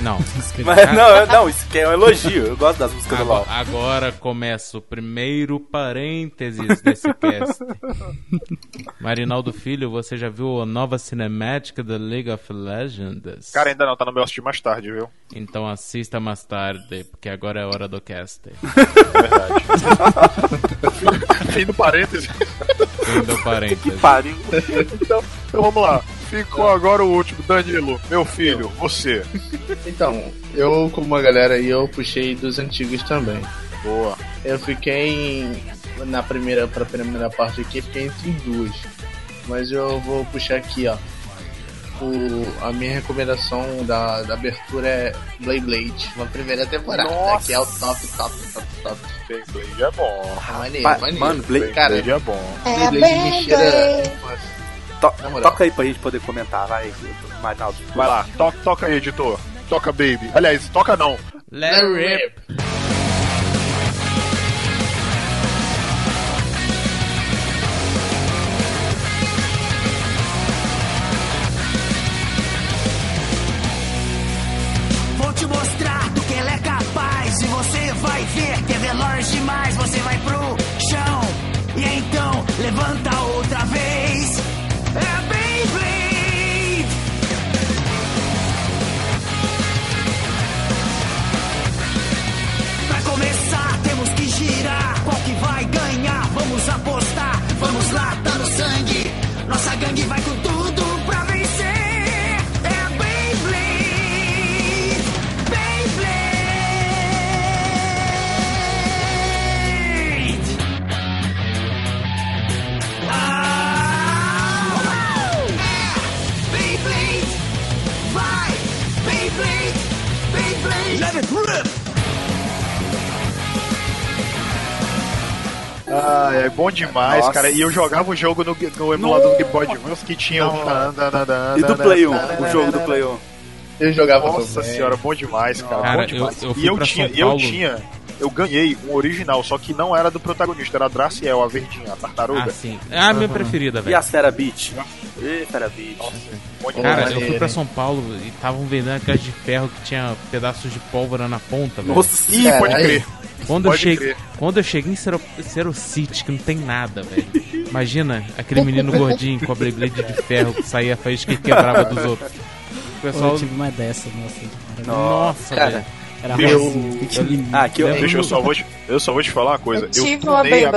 Não. Mas não, não, isso aqui é um elogio. Eu gosto das músicas do Agora, LOL. agora começa o primeiro parênteses desse cast. Marinaldo Filho, você já viu a nova cinemática da League of Legends? Cara, ainda não, tá no meu assistir mais tarde, viu? Então assista mais tarde, porque agora é hora do cast. Fim do parênteses. Fim do parênteses. pariu. Então, então vamos lá. Ficou agora o último, Danilo, meu filho, você. Então, eu, como uma galera aí, eu puxei dos antigos também. Boa. Eu fiquei em- na primeira, pra primeira parte aqui, fiquei entre duas. Mas eu vou puxar aqui, ó. O, a minha recomendação da, da abertura é Blade Blade, na primeira temporada, Nossa. que é o top, top, top, top. Blade é bom. Ah, maneiro, Pa- maneiro. mano, Blade- cara, Blade é bom. É Blade me cheira- To- toca aí pra gente poder comentar, vai, Marinaldo. Vai lá, toca, toca aí, editor. Toca, baby. Aliás, toca não. Let rip. Vou te mostrar do que ela é capaz e você vai ver que é veloz demais. Você vai ganhar? Ah, é bom demais, Nossa. cara. E eu jogava o jogo no, no emulador do Game Boy Advance que tinha o. E do Play 1, o jogo do Play 1. Eu jogava Nossa também. senhora, bom demais, cara. Cara, bom demais. eu- eu e eu tinha, eu tinha, eu ganhei um original, só que não era do protagonista, era a Draciel, a verdinha, a tartaruga. Ah, sim. É a minha preferida, E velho. a Fera Beat? Ê, Fera Beat. Bom demais. Cara, eu fui pra? São Paulo e estavam vendendo aquelas de ferro que tinha pedaços de pólvora na ponta, velho. Nossa Ih, Cara, pode aí- crer. Quando eu, Pode cheguei, crer. quando eu cheguei em Cero, Cerocity, que não tem nada, velho. Imagina aquele menino gordinho com a Beyblade de ferro que saía faísca e quebrava dos outros. O Pô, pessoal. eu tive uma dessa, nossa. Nossa, Cara, velho. era meu- rosinha, pequenininho. Ah, aqui eu, eu só vou te, eu só vou te falar uma coisa. Eu tive eu uma tunei a,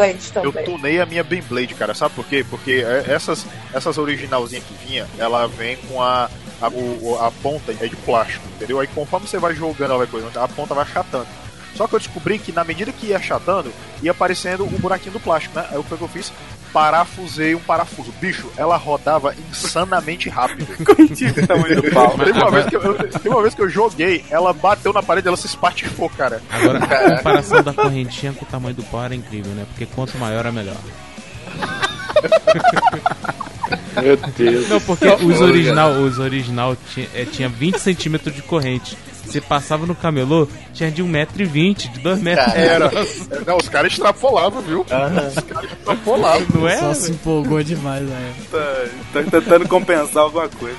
eu tunei a minha Beyblade, cara. Sabe por quê? Porque é, essas, essas originalzinhas que vinha, ela vem com a, a, o- a ponta é de plástico, entendeu? Aí conforme você vai jogando, ela vai coisa, a ponta vai achatando. Só que eu descobri que na medida que ia achatando, ia aparecendo o buraquinho do plástico, né? Aí o que eu fiz? Parafusei um parafuso. Bicho, ela rodava insanamente rápido. Mentira, tamanho do pau. Teve uma, vez que eu, teve uma vez que eu joguei, ela bateu na parede, ela se espatifou, cara. Agora, a comparação da correntinha com o tamanho do pau era incrível, né? Porque quanto maior é melhor. Meu Deus. Não, porque os original, os original tinha, é, tinha 20 centímetros de corrente. Você passava no camelô, tinha de 1,20m, de 2 metros. Era. Não, os caras extrapolavam, viu? Os caras extrapolavam. Não é? Só se empolgou demais época. Tá, tá tentando compensar alguma coisa.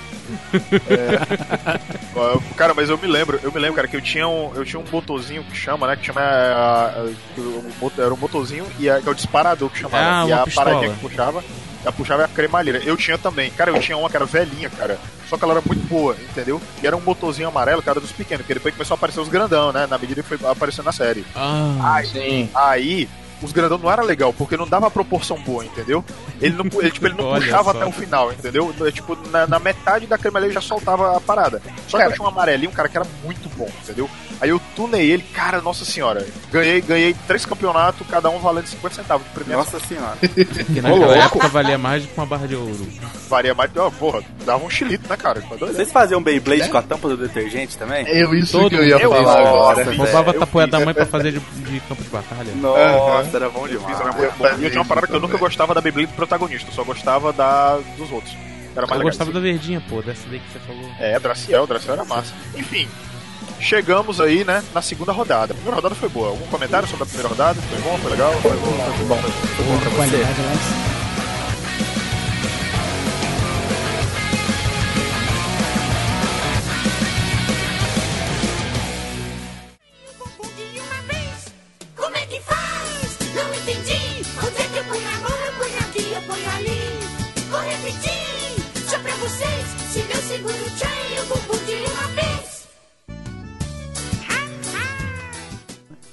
Ó, Cara, mas eu me lembro, eu me lembro, cara, que eu tinha um, eu tinha um botozinho que chama, né? Que chama. ah, ah, que o era um botozinho e a, que é o disparador que chamava. Ah, e uma a pistola. paradinha que puxava. Ela puxava a cremalheira. Eu tinha também. Cara, eu tinha uma que era velhinha, cara. Só que ela era muito boa, entendeu? E era um botozinho amarelo, cara, dos pequenos. Que depois começou a aparecer os grandão, né? Na medida que foi aparecendo na série. Ah, Sim. Aí, os grandão não era legal, porque não dava proporção boa, entendeu? Ele não, ele, tipo, ele não puxava só. até o final, entendeu? É, Tipo, na, na metade da crema ele já soltava a parada. Só que eu tinha um amarelinho, cara, que era muito bom, entendeu? Aí eu tunei ele, cara, nossa senhora. Ganhei, ganhei três campeonatos, cada um valendo 50 centavos de premiação. Nossa senhora. que naquela época valia mais do que uma barra de ouro. Varia mais, ó, porra, dava um chilito, né, cara? Tá? Vocês faziam Beyblade com a tampa do detergente também? Eu, isso Todo que eu ia eu- falar eu- agora. Roubava a fiz, da mãe pra fazer de, de campo de batalha. Nossa, era bom demais. era muito bom. E eu tinha uma parada que eu nunca gostava da Beyblade do protagonista, eu só gostava da dos outros. Era mais Eu legal. gostava da verdinha, pô, dessa daí que você falou. É, Draciel, Draciel era massa. Enfim, chegamos aí, né, na segunda rodada. A primeira rodada foi boa. Algum comentário sobre a primeira rodada? Foi bom? Foi legal? Foi bom? Foi bom. Foi bom pra você? Qualidade lá em cima.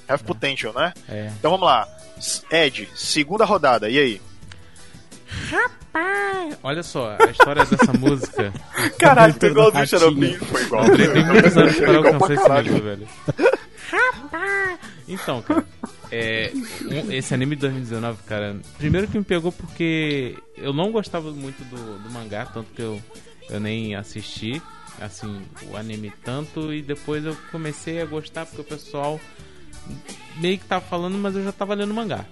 Have Potential, né? É. Então vamos lá. Ed, segunda rodada, e aí? Olha só, a história dessa música. Caralho, tu igual do Xarope. Foi igual. Eu levei muitos anos pra Igual alcançar esse nível, velho. Então, cara, é, um- esse anime de 2019, cara, primeiro que me pegou porque eu não gostava muito do, do mangá, tanto que eu, eu nem assisti, assim, o anime tanto, e depois eu comecei a gostar porque o pessoal meio que tava falando, mas eu já tava lendo mangá.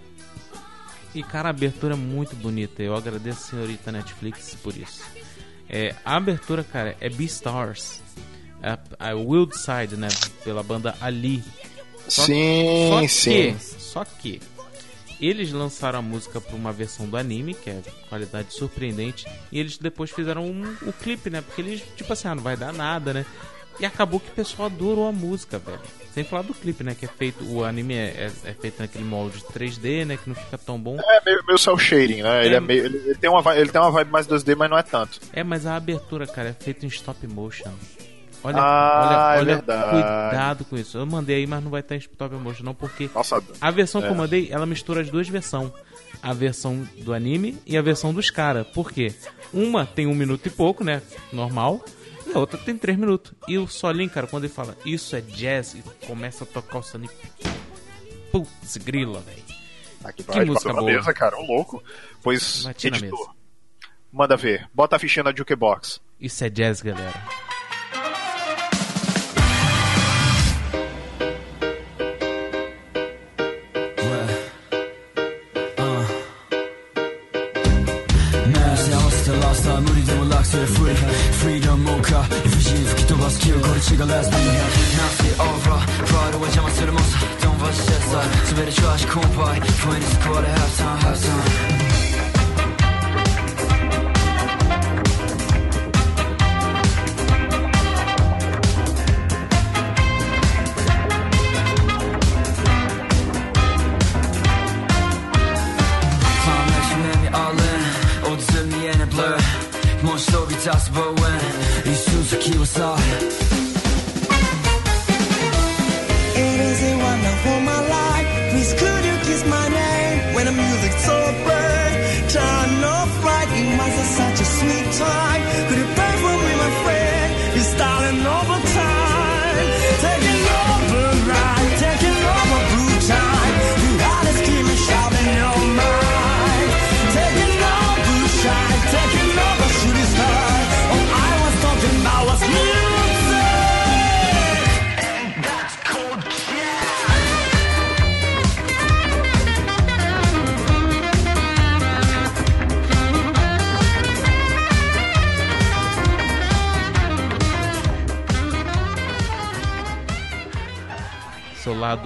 E, cara, a abertura é muito bonita. Eu agradeço a senhorita Netflix por isso. É, a abertura, cara, é Beastars. A, a Wild Side, né? Pela banda Ali. Sim, só sim. Que, só que eles lançaram a música para uma versão do anime, que é qualidade surpreendente, e eles depois fizeram um, o clipe, né? Porque eles, tipo assim, ah, não vai dar nada, né? E acabou que o pessoal adorou a música, velho. Sem falar do clipe, né? Que é feito. O anime é, é- é feito naquele molde 3D, né? Que não fica tão bom. É meio, meio cel shading, né? Ele, É. é meio, ele, ele tem uma, ele tem uma vibe mais 2D, mas não é tanto. É, mas a abertura, cara, é feita em stop motion. Olha, Ah, olha, é olha verdade. cuidado com isso. Eu mandei aí, mas não vai estar em stop motion não, porque Nossa, a versão que é. eu mandei, ela mistura as duas versões. A versão do anime e a versão dos caras. Por quê? Uma tem um minuto e pouco, né? Normal. A outra tem três minutos. E o solinho, cara, quando ele fala isso é jazz e começa a tocar o solinho. Putz, grila, velho. Aqui Que vai, música boa. mesa, cara, um louco. Pois, Bati editor, manda ver. Bota a fichinha na Jukebox. Isso é jazz, galera. Now 낚시 over 프라이드와 잠만 쓸모없어 Don't watch that side 수배를 좋아하시 콤파이 When it's half time, halftime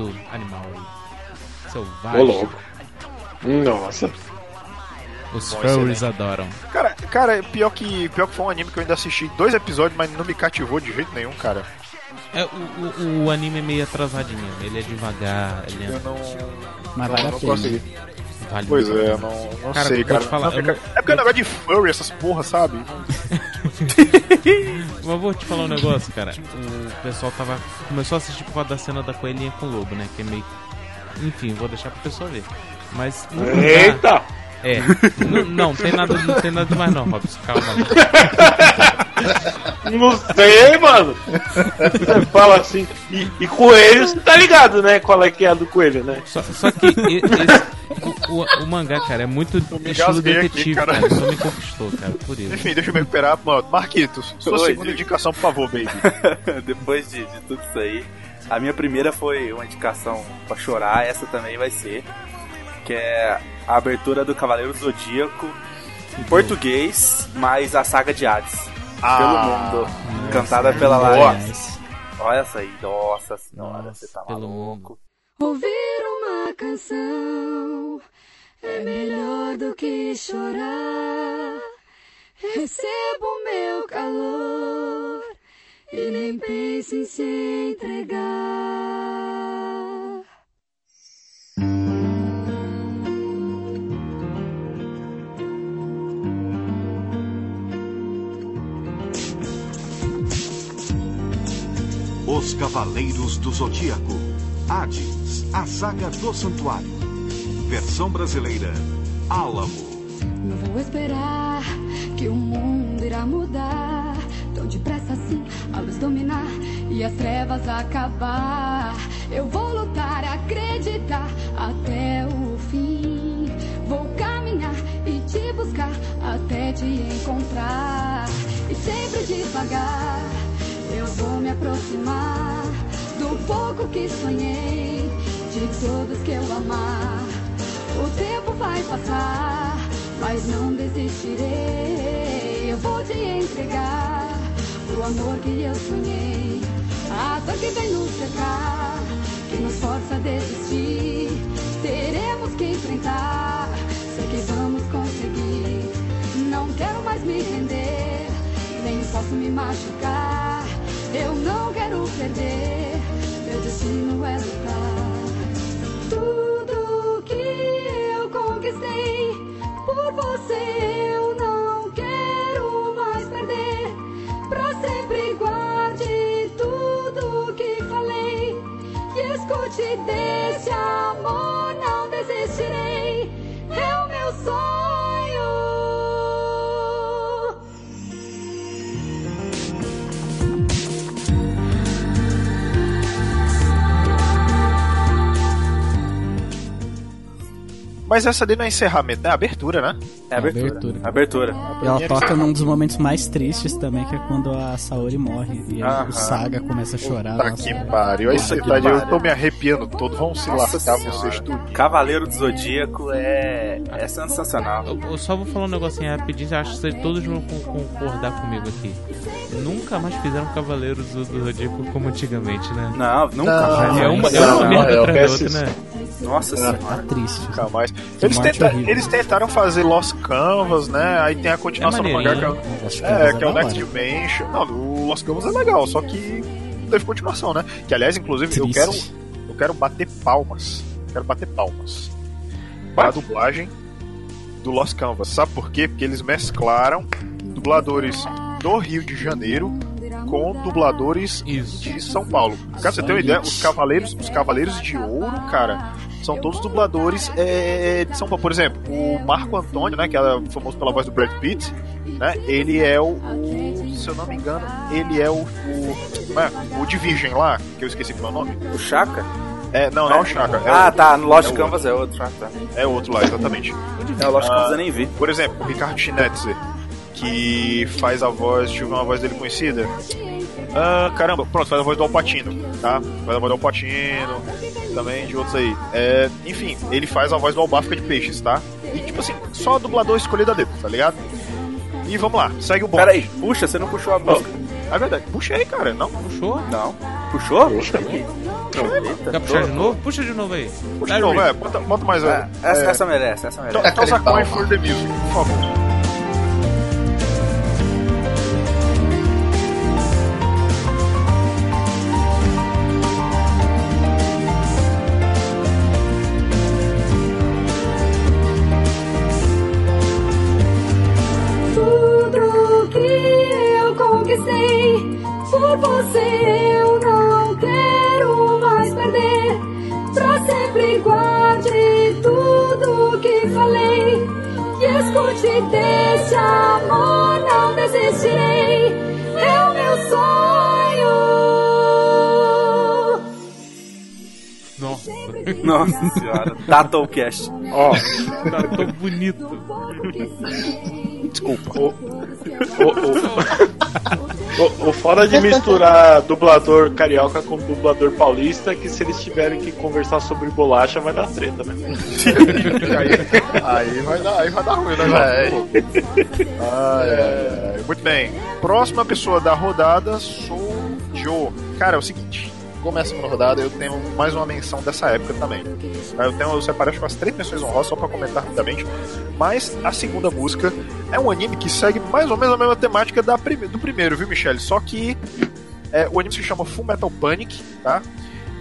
Lado animal aí. Ô, Selvagem. louco. Nossa. Os Bom, furries adoram. Cara, cara, pior que, pior que foi um anime que eu ainda assisti dois episódios, mas não me cativou de jeito nenhum, cara. É, o, o, o anime é meio atrasadinho. Ele é devagar. Ele é... Eu não. Mas não, vale a não pena. consegui. Vale Pois é, pena. não, não Cara, sei, eu cara. falar, Não, eu fica- não- É porque é um negócio de furry, essas porra, sabe? Mas vou te falar um negócio, cara. O pessoal tava. Começou a assistir por causa da cena da coelhinha com o lobo, né? Que é meio. Enfim, vou deixar pro pessoal ver. Mas. Eita! É. N- não, tem nada, não tem nada demais não, Robson. Calma. Não sei, mano. Você fala assim. E, e coelho, você tá ligado, né? Qual é que é a do coelho, né? Só, só que esse- o, o- o mangá, cara, é muito estilo engasguei aqui, detetive, cara. cara. Só me conquistou, cara, por isso. Enfim, deixa eu me recuperar. Mano, Marquitos, sua Oi, segunda diga. indicação, por favor, baby. Depois de, de tudo isso aí, a minha primeira foi uma indicação pra chorar, essa também vai ser. Que é a abertura do Cavaleiro Zodíaco em português, mais a saga de Hades. Ah, pelo mundo. cantada pela Nossa. Larissa. Olha essa aí, nossa senhora, Nossa, você tá maluco. Ouvir uma canção é melhor do que chorar. Recebo o meu calor e nem penso em se entregar. Os Cavaleiros do Zodíaco. Hades, a saga do santuário. Versão brasileira, Álamo. Não vou esperar que o mundo irá mudar tão depressa assim, a luz dominar e as trevas acabar. Eu vou lutar, acreditar até o fim. Vou caminhar e te buscar até te encontrar. E sempre devagar vou me aproximar do pouco que sonhei, de todos que eu amar. O tempo vai passar, mas não desistirei. Eu vou te entregar o amor que eu sonhei. A dor que vem nos cercar, que nos força a desistir. Teremos que enfrentar, sei que vamos conseguir. Não quero mais me render, nem posso me machucar. Eu não quero perder, meu destino é lutar. Tudo que eu conquistei por você eu não quero mais perder. Pra sempre guarde tudo que falei e escute desse amor, não desistirei. É o meu sonho. Mas essa daí não é encerramento, é abertura, né? É abertura. Abertura. Abertura. E ela toca num dos momentos mais tristes também, que é quando a Saori morre e aí Aham. o Saga começa a chorar. Tá nossa. que pariu. Aí você tá de- eu tô me arrepiando todo. Vamos se Nossa lascar Senhora. vocês tudo. Cavaleiro do Zodíaco é, é sensacional. Eu, eu só vou falar um negocinho rapidinho, acho que vocês todos vão con- concordar comigo aqui. Nunca mais fizeram Cavaleiros do, Zodíaco como antigamente, né? Não, nunca Não, mais. É uma, é Não, uma merda é o atrás da outra, PS5. né? Nossa senhora. Tá triste. Nunca mais. Eles, tenta- horrível. eles tentaram fazer Lost Canvas, né? Aí tem a continuação do mangá que é, é, Canvas que é o é Next hora. Dimension. Não, o Lost Canvas é legal, só que não teve continuação, né? Que aliás, inclusive, eu quero, eu quero bater palmas. Quero bater palmas. Para a dublagem do Lost Canvas. Sabe por quê? Porque eles mesclaram dubladores do Rio de Janeiro com dubladores de São Paulo. Cara, você tem uma ideia? Os Cavaleiros, os Cavaleiros de Ouro, cara, são todos dubladores é, de São Paulo. Por exemplo, o Marco Antônio, né, que é famoso pela voz do Brad Pitt, né, ele é o, o- se eu não me engano, ele é o, o, como é? o de Virgem lá, que eu esqueci é o nome. O Chaka? É, não, não é o Chaka. é ah, o- tá. No Lost é o Canvas é outro. Ah, tá. é outro lá, exatamente. É, o Lost Ah, Canvas eu nem vi. Por exemplo, o Ricardo Schnetzer, que faz a voz, deixa eu ver uma voz dele conhecida. Ah, caramba, pronto, faz a voz do Alpatino, tá? Faz a voz do Alpatino, também de outros aí. É, enfim, ele faz a voz do Albafka de Peixes, tá? E tipo assim, só dublador escolhido a dedo, tá ligado? E vamos lá, segue o bom. Peraí, puxa, você não puxou a música. É verdade, puxei, cara, não? Puxou? Não. Puxou? Puxa. Eita, Quer puxar tô- de novo? Puxa de novo aí. Puxa de novo, é, bota, bota mais. É, essa, é, essa merece, essa merece. to- Toss a coin for the music, por favor. Por você eu não quero mais perder. Pra sempre guarde tudo que falei e escute desse amor, não desistirei. É o meu sonho. Nossa. Nossa senhora. Tattlecast. Ó, Tá tão bonito. O, o, o foda de misturar dublador carioca com dublador paulista é que se eles tiverem que conversar sobre bolacha vai dar treta, né? aí, aí vai dar, aí vai dar ruim, né, velho? Ai, ai, ai. Muito bem. Próxima pessoa da rodada sou o Joe. Cara, é o seguinte. Começa a segunda rodada, eu tenho mais uma menção dessa época também. Eu, tenho, eu separei acho que umas três menções honrosas só pra comentar rapidamente. Mas a segunda música é um anime que segue mais ou menos a mesma temática da prime- do primeiro, viu, Michele? Só que é, o anime se chama Full Metal Panic, tá?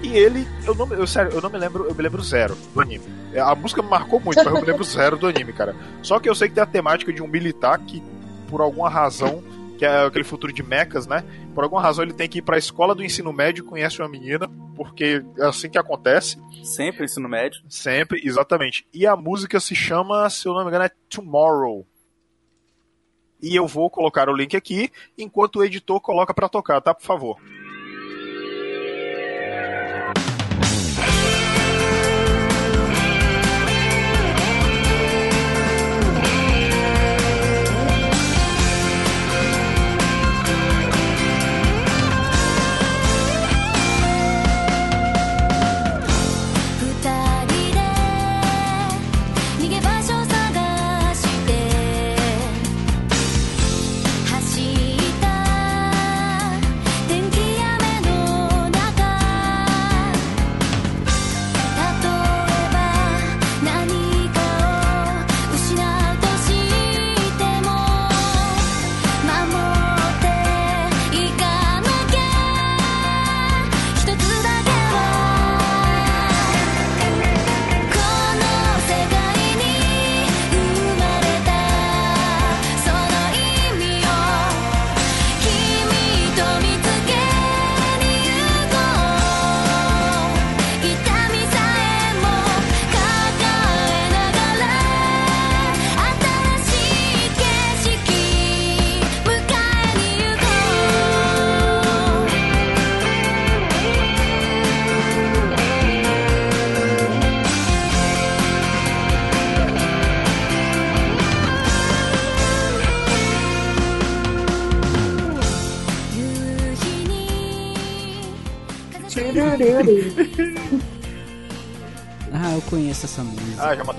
E ele, eu não, eu, sério, eu não me lembro, eu me lembro zero do anime. É, A música me marcou muito, mas eu me lembro zero do anime, cara. Só que eu sei que tem a temática de um militar que, por alguma razão, que é aquele futuro de mechas, né? Por alguma razão ele tem que ir pra escola do ensino médio e conhece uma menina, porque é assim que acontece. Sempre ensino médio. Sempre, exatamente. E a música se chama, se eu não me engano, é Tomorrow. E eu vou colocar o link aqui, enquanto o editor coloca pra tocar, tá? Por favor.「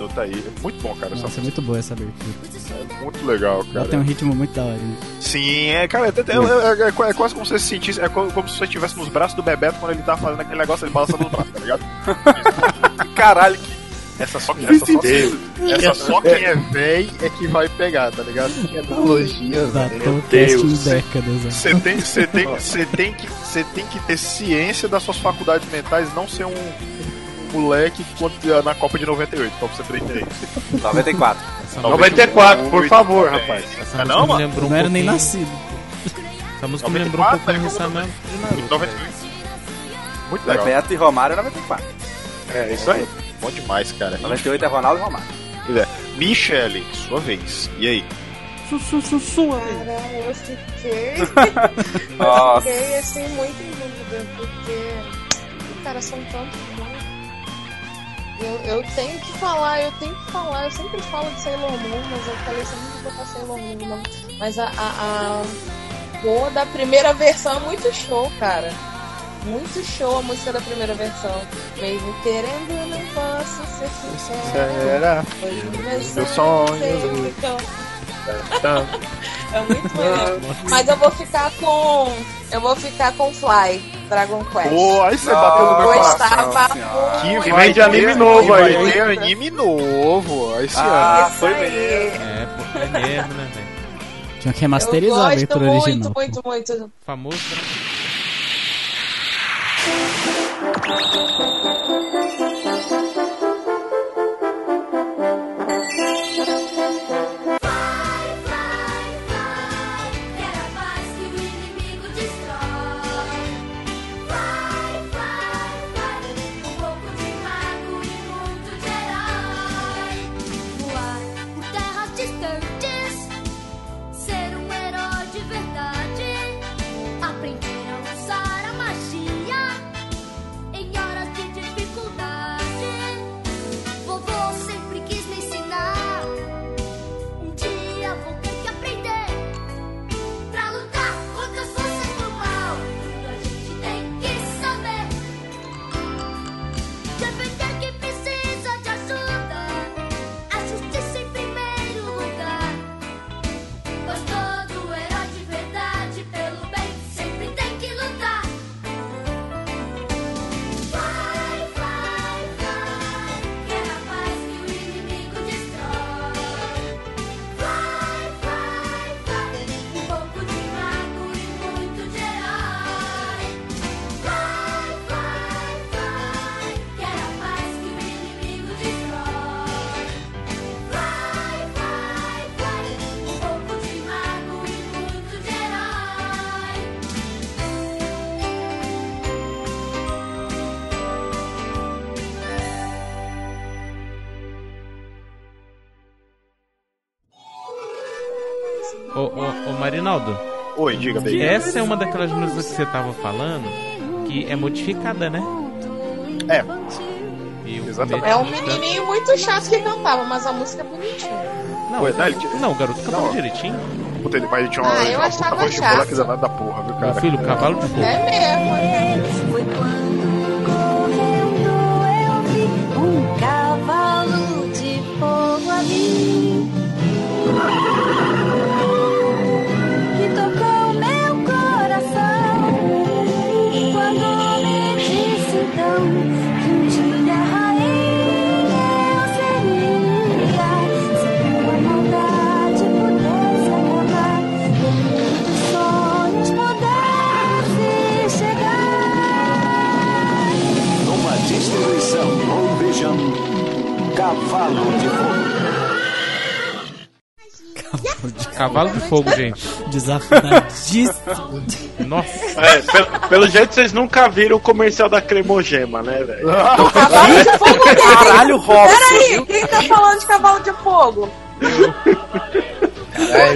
Ah, tá aí. É muito bom, cara. essa Nossa, é muito boa essa abertura. É muito legal, Ela cara. tem um ritmo muito da hora. né? Sim, é, cara, é, é- é- é quase como se você se sentisse, é co- como se você estivesse nos braços do Bebeto quando ele tá fazendo aquele negócio, ele balançando os braços, tá ligado? Caralho, que. Essa só, essa só, essa só quem é véi é que vai pegar, tá ligado? Que analogia, décadas. né? Você tem, você tem, você tem que, você tem que ter ciência das suas faculdades mentais, não ser um, um moleque quando- na Copa de 98, pra você aprender. 94. 94, por favor, rapaz. Ah, não, mano? lembrou não era nem nascido. Essa música me lembrou um 94, pouquinho tá dessa mesmo. de Naruto. 98. Muito legal. Bebeto e Romário é 94. É, isso aí. Bom demais, cara. 98 é Ronaldo e Romário. Pois é. Michele, sua vez. E aí? Cara, eu fiquei. Nossa. eu fiquei assim muito em dúvida, porque. Cara, são tantos bons. Eu, eu tenho que falar, eu tenho que falar. Eu sempre falo de Sailor Moon, mas eu falei sempre de botar Sailor Moon. Não. Mas a. a, a... Da primeira versão é muito show, cara. Muito show a música da primeira versão. Mesmo querendo, não posso ser sincera. Será? Meus sonhos Tá. É muito legal. Mas eu vou ficar com. Eu vou ficar com Fly, Dragon Quest. Pô, aí você bateu no meu coração. muito. Que vem de anime novo aí. Anime novo esse Ah, ano. foi mesmo. É, pô, é mesmo, né, velho? Tinha que remasterizar a abertura muito, original. muito, muito. Famoso. Diga, baby. Essa é uma daquelas músicas que você tava falando que é modificada, né? É. Exatamente. É um menininho muito chato que cantava, mas a música é bonitinha. Não, Ué, não, ele- não, o garoto cantava Não. direitinho. Puta, ele, mas ele tinha uma, Ah, eu uma puta voz de moleque danado da porra, viu, cara? Meu filho, cavalo de fogo. É mesmo. Foi Cavalo de Fogo. Cavalo de fogo, gente. Desafinadíssimo. Nossa. É, pelo, pelo jeito vocês nunca viram o comercial da Cremogema, né, velho? Cavalo de fogo quem? Caralho, Robson, Peraí, quem tá falando de cavalo de fogo? Por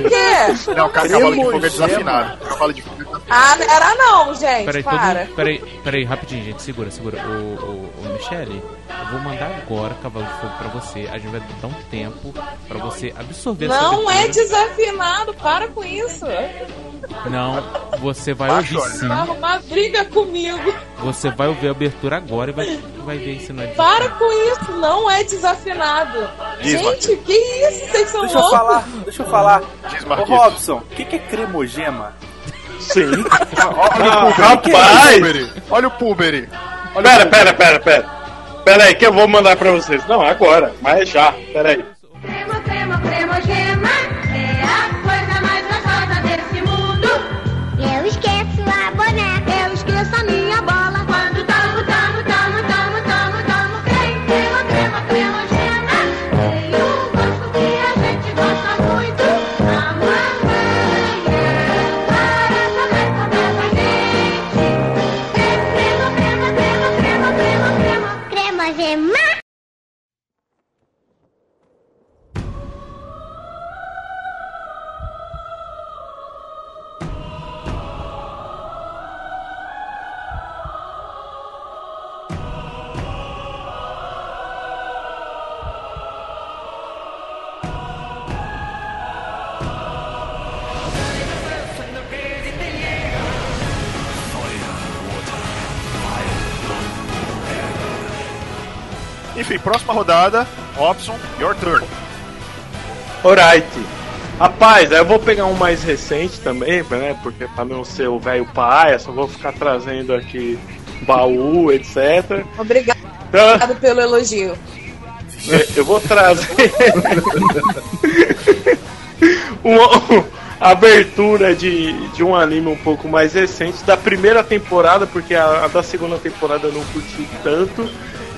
quê? Não, ca- cavalo de fogo é desafinado. Cavalo de fogo é desafinado. Ah, não era não, gente. Peraí, para. mundo, peraí, peraí, rapidinho, gente. Segura, segura. O, o, o Michele, eu vou mandar agora Cavalo de Fogo pra você. A gente vai dar um tempo pra você absorver Não é desafinado, para com isso. Não, você vai Baixo, ouvir sim. Vai arrumar briga comigo. Você vai ouvir a abertura agora e vai, vai ver se não é Para com isso, não é desafinado. Diz, Gente, que isso? Vocês são Deixa eu loucos? falar, deixa eu falar. Diz, Ô. Robson, o que, que é cremogema? Sim. Olha Ah, o rapaz! Olha o o Pera, pera, pera, pera. Pera aí que eu vou mandar pra vocês. Não, agora, mas já. Pera aí. Próxima rodada. Robson, your turn. Alright. Rapaz, aí eu vou pegar um mais recente também, né? Porque pra não ser o velho paia, só vou ficar trazendo aqui baú, etc. Obrigado Então, pelo elogio. eu- eu vou trazer uma abertura de, de um anime um pouco mais recente, da primeira temporada, porque a, a da segunda temporada eu não curti tanto,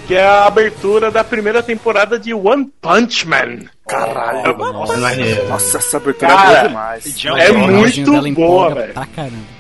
que é a abertura da primeira temporada de One Punch Man. Caralho, Nossa, Nossa, essa abertura é Cara, boa demais. É finalzinho muito boa, velho. Pra caramba.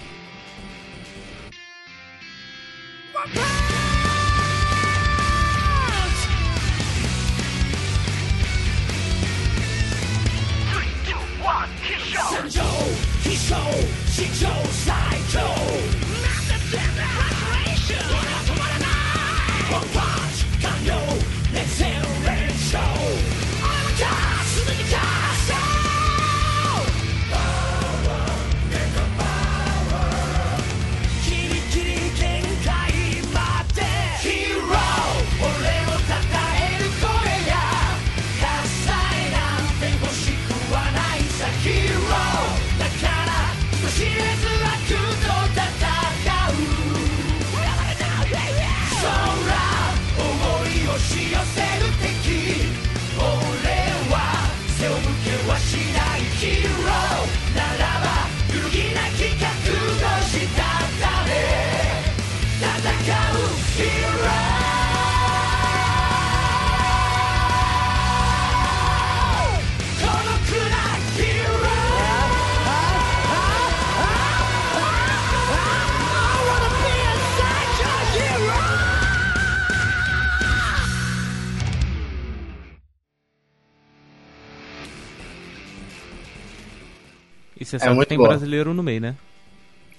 Você É sabe que muito tem boa. brasileiro no meio, né?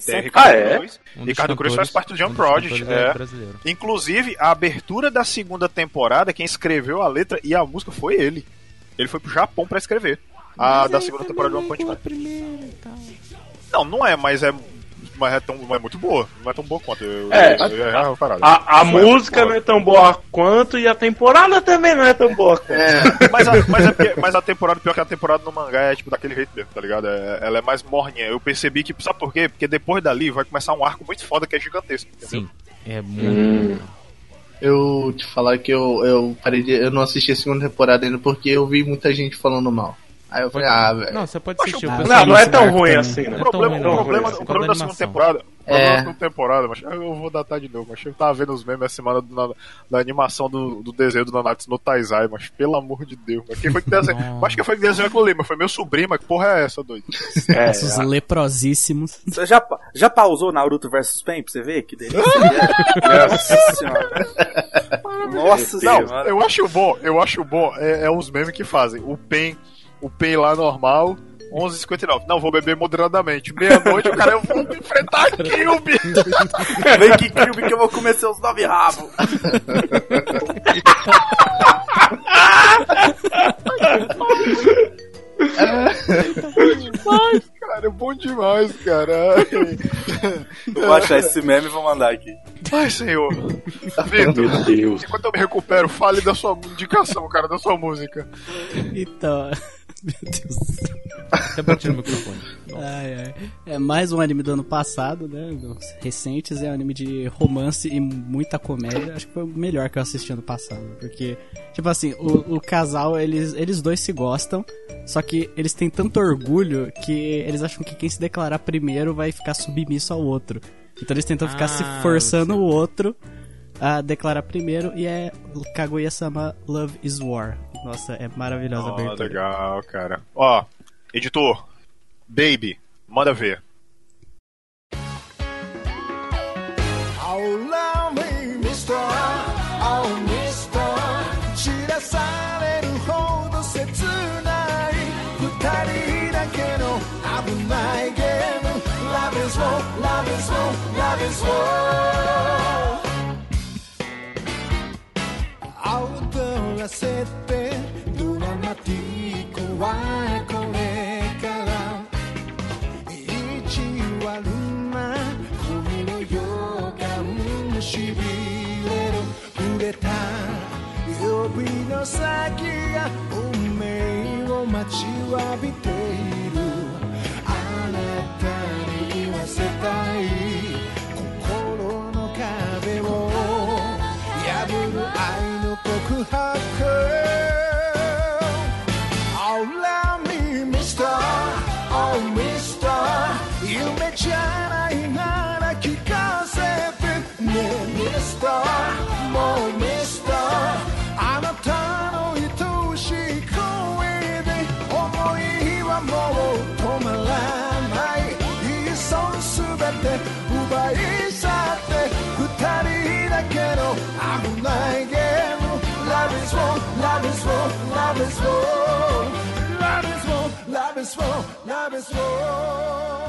Tem Ricardo Ah, é? Cruz. Um Ricardo Cruz faz parte do Jump um cantores é É. Inclusive, a abertura da segunda temporada, quem escreveu a letra e a música foi ele. Ele foi pro Japão pra escrever. A da segunda temporada do One Punch Man. Não, não é, mas é. Mas é, tão, mas é muito boa. Não é tão boa quanto. Eu, É. eu, eu, eu. A, a Foi música muito não é tão boa quanto e a temporada também não é tão boa quanto. boa. Mas a, mas, é porque- mas a temporada, pior que a temporada no mangá é tipo daquele jeito mesmo, tá ligado? É- ela é mais morninha. Eu percebi que, sabe por quê? Porque depois dali vai começar um arco muito foda que é gigantesco. Entendeu? Sim, é muito. Eu te falar que eu, eu parei de, eu não assisti a segunda temporada ainda porque eu vi muita gente falando mal. Aí eu falei, ah, velho. Não, você pode assistir. o pessoal Não, não é tão ruim também. assim, né? Não O é tão problema, ruim, o não. problema, o problema da da segunda temporada. O problema É. da segunda temporada, mas eu vou datar de novo, mas eu tava vendo os memes essa semana do- na- da animação do, do desenho do Nanatsu no Taizai, mas pelo amor de Deus, mas quem foi que desenhou? Não. Eu Acho que foi que desenhou aquilo ali, mas foi meu sobrinho, mas que porra é essa, doido? É, Esses leprosíssimos. Você já, já pausou Naruto vs Pen pra você ver? Que delícia. Nossa senhora. Nossa Não, senhora. eu acho bom, eu acho bom, é, é os memes que fazem. O Pen, o Pen lá normal, 11h59. Não, vou beber moderadamente. Meia-noite, o cara, eu vou enfrentar a Kilby. Vem que Kirby que eu vou comer seus nove rabos. demais, cara, é bom demais, cara. Eu vou achar esse meme e vou mandar aqui. Ai, senhor. Vitor, Meu Deus. enquanto eu me recupero, fale da sua indicação, cara, da sua música. Então. Meu Deus. Até bati no microfone. Ai, ai. É mais um anime do ano passado, né? Os recentes é um anime de romance e muita comédia. Acho que foi o melhor que eu assisti ano passado. Porque, tipo assim, o, o casal, eles, eles dois se gostam. Só que eles têm tanto orgulho que eles acham que quem se declarar primeiro vai ficar submisso ao outro. Então eles tentam ficar se Ah, forçando o outro a declarar primeiro e é Kaguya-sama Love is War. Nossa, é maravilhosa oh, a abertura. legal, cara. Ó, oh, editor, Baby, manda ver. Love is war. 踊らせてドラマティックはこれから。意地悪な海の予感しびれる。触れた指の先が運命を待ちわびている。あなたに言わせたい。心の壁を破る愛の告白。Love is war Love is war, love is war, love is war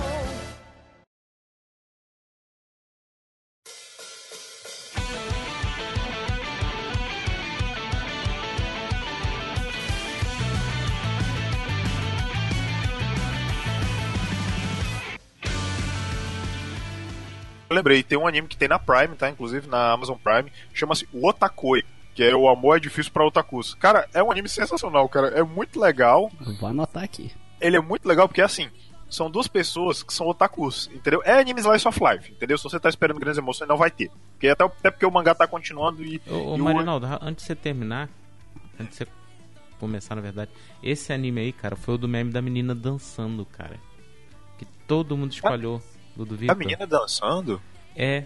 Eu lembrei, tem um anime que tem na Prime, tá? Inclusive na Amazon Prime, chama-se Otakoi, que é o amor é difícil pra otakus. Cara, é um anime sensacional, cara. É muito legal. Vou anotar aqui. Ele é muito legal porque, assim, são duas pessoas que são otakus, entendeu? É anime Slice of Life, entendeu? Se você tá esperando grandes emoções, não vai ter. Porque até, até porque o mangá tá continuando e... Ô, ô e o- Marinaldo, ra- antes de você terminar, antes de você começar, na verdade, esse anime aí, cara, foi o do meme da menina dançando, cara. Que todo mundo espalhou do do A menina dançando? É.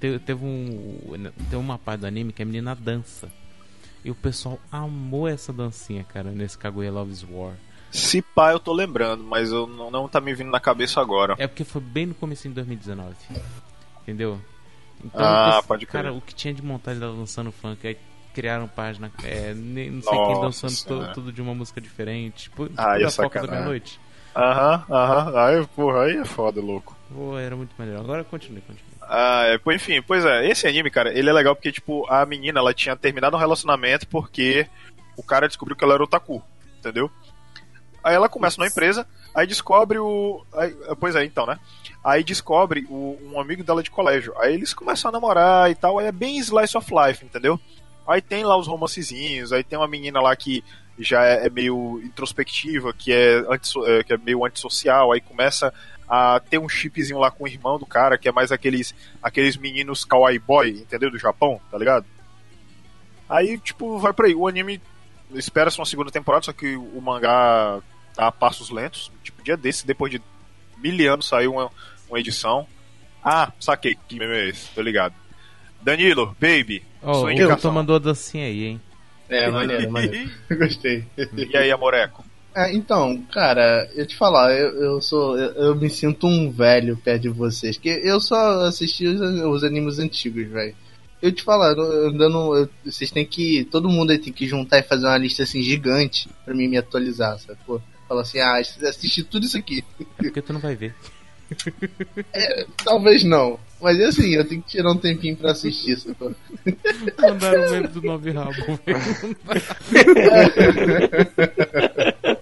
Te- Teve um. Tem uma parte do anime que a menina dança. E o pessoal amou essa dancinha, cara, nesse Kaguya Love's War. Se pá, eu tô lembrando, mas eu não, não tá me vindo na cabeça agora. É porque foi bem no começo de 2019. Entendeu? Então, Ah, pode crer. cara, o que tinha de montagem dela dançando funk, aí criaram página, é, não sei quem Nossa dançando to- Senhora. tudo de uma música diferente. Tipo, Ah, da Copa da. Meia-Noite. Aham, aham. Aí, porra, aí é foda, louco. Pô, era muito melhor. Agora continue, continue. Ah, é, enfim, pois é, esse anime, cara, ele é legal porque, tipo, a menina, ela tinha terminado um relacionamento porque o cara descobriu que ela era otaku, entendeu? Aí ela começa numa empresa, aí descobre o... aí- pois é, então, né? Aí descobre o- um amigo dela de colégio. Aí eles começam a namorar e tal, aí é bem slice of life, entendeu? Aí tem lá os romancezinhos, aí tem uma menina lá que já é, é meio introspectiva, que é, antisso- é, que é meio antissocial, aí começa a ter um chipzinho lá com o irmão do cara, que é mais aqueles, aqueles meninos kawaii boy, entendeu? Do Japão, tá ligado? Aí, tipo, vai por aí. O anime espera-se uma segunda temporada, só que o mangá tá a passos lentos. Tipo, dia desse, depois de mil anos, saiu uma, uma edição. Ah, saquei que meme é esse, tô ligado. Danilo, baby, Ó, sua o indicação. Vitor mandou a dancinha aí, hein? É, maneiro, maneiro. Gostei. E aí, Amoreco? É, então, cara, eu te falar, eu, eu sou. Eu, eu me sinto um velho perto de vocês. Que eu só assisti os, os animes antigos, velho. Eu te falar, eu, eu dando. eu- vocês têm que. Todo mundo aí tem que juntar e fazer uma lista assim gigante pra mim me atualizar, sacou? Falar assim, ah, assisti tudo isso aqui. É porque tu não vai ver. É, talvez não. Mas assim, eu tenho que tirar um tempinho pra assistir, sacou? Mandaram o meme do Nove Rabo,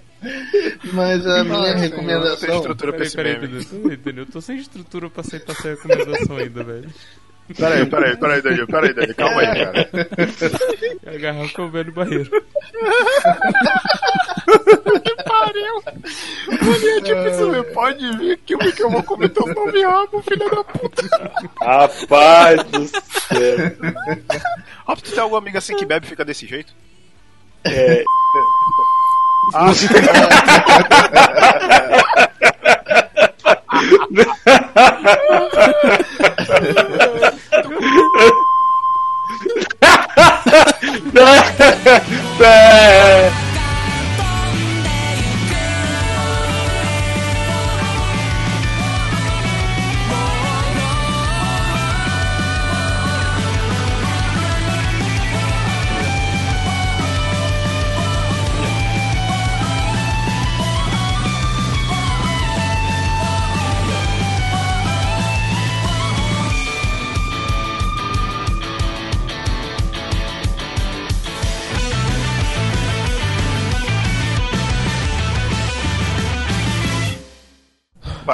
Mas a minha Nossa, recomendação. Sem estrutura pra peraí, peraí, peraí, entendeu? Eu tô sem estrutura pra aceitar essa recomendação ainda, velho. Peraí, peraí, peraí, Danilo, peraí, Danilo, calma aí, cara. A garrafa é o velho barreiro. que pariu! É tipo isso, meu. Pode vir que eu, que eu vou comer teu nome rabo, filho da puta. Rapaz do céu. Ó, tu tem algum amigo assim que bebe e fica desse jeito? É. Ah, É.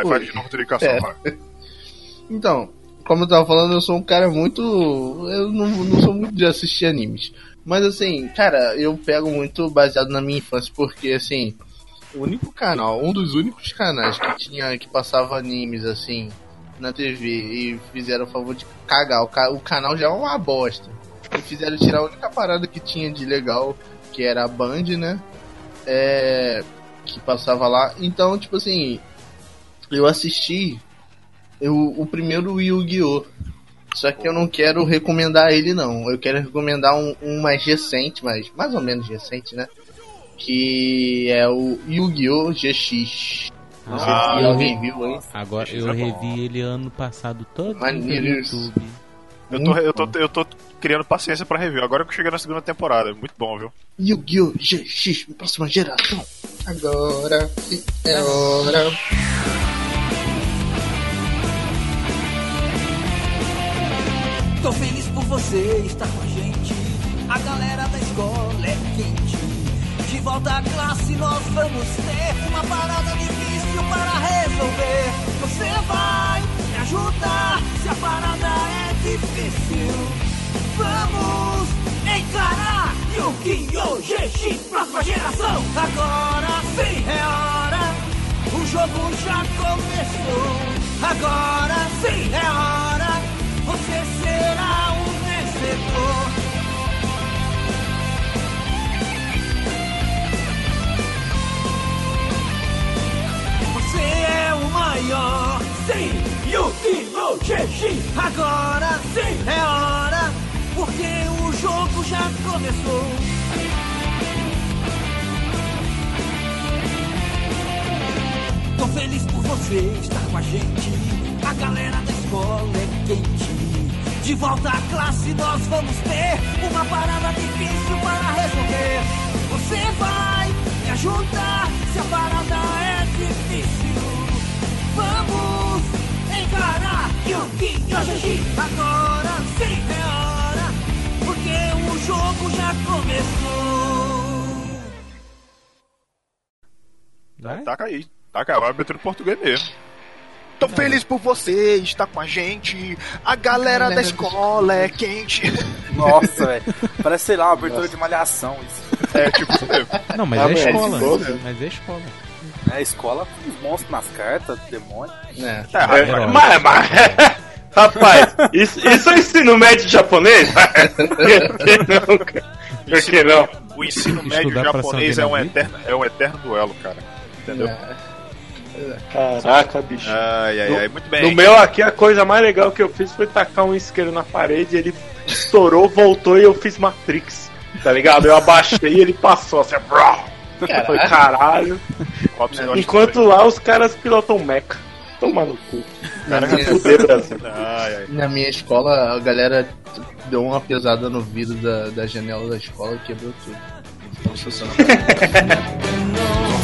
Vai, vai Oi. de novo, É. vai. Então, como eu tava falando, eu sou um cara muito. Eu não, não sou muito de assistir animes. Mas assim, cara, eu pego muito baseado na minha infância, porque assim, o único canal, um dos únicos canais que tinha que passava animes assim na TV e fizeram o favor de cagar. O, ca- o canal já é uma bosta. E fizeram tirar a única parada que tinha de legal, que era a Band, né? É. Que passava lá. Então, tipo assim, eu assisti eu, o primeiro Yu-Gi-Oh! Só que eu não quero recomendar ele não. Eu quero recomendar um, um mais recente, mas mais ou menos recente, né? Que é o Yu-Gi-Oh! GX. Não Ah, eu alguém vi. viu aí. Agora, eu revi ele ano passado todo no Maneiro. YouTube. Eu tô, eu, tô, eu tô criando paciência pra review. Agora que eu cheguei na segunda temporada. Muito bom, viu? Yu-Gi-Oh! GX, próxima geração. Agora é hora. Tô feliz por você estar com a gente. A galera da escola é quente. De volta à classe, nós vamos ter uma parada difícil para resolver. Você vai me ajudar se a parada é difícil. Vamos encarar Yu-Gi-Oh! GX, próxima geração. Agora sim é hora. O jogo já começou. Agora sim é hora. Será o vencedor. Você é o maior. Sim, Yu-Gi-Oh! GX. Agora sim é hora. Porque o jogo já começou. Tô feliz por você estar com a gente. A galera da escola é quente. De volta à classe, nós vamos ter uma parada difícil para resolver. Você vai me ajudar se a parada é difícil. Vamos encarar que o de hoje agora sim é hora, porque o jogo já começou. Taca aí. Taca, vai abertura em português mesmo. Tô feliz por você estar com a gente. A galera da escola é quente. Nossa, velho. Parece, sei lá, uma abertura de malhação isso. É, tipo. Não, mas Ah, é é escola. escola. Mas é escola. É, escola com os monstros nas cartas, demônio. É. Tá É, mas, mas, rapaz, isso, isso é ensino médio japonês? Por que não, cara? Por que não? O ensino médio Estudar japonês é um, eterno, é um eterno duelo, cara. Entendeu? Caraca, bicho. Ai, ai, ai, muito bem. No meu aqui, a coisa mais legal que eu fiz foi tacar um isqueiro na parede, ele estourou, voltou e eu fiz Matrix. Tá ligado? Eu abaixei e ele passou assim. Caralho. Foi caralho. Enquanto lá os caras pilotam mecha. Toma no cu. Minha, fuder, Brasil. Ai, ai. na minha escola, a galera deu uma pesada no vidro da, da janela da escola e quebrou tudo. Então,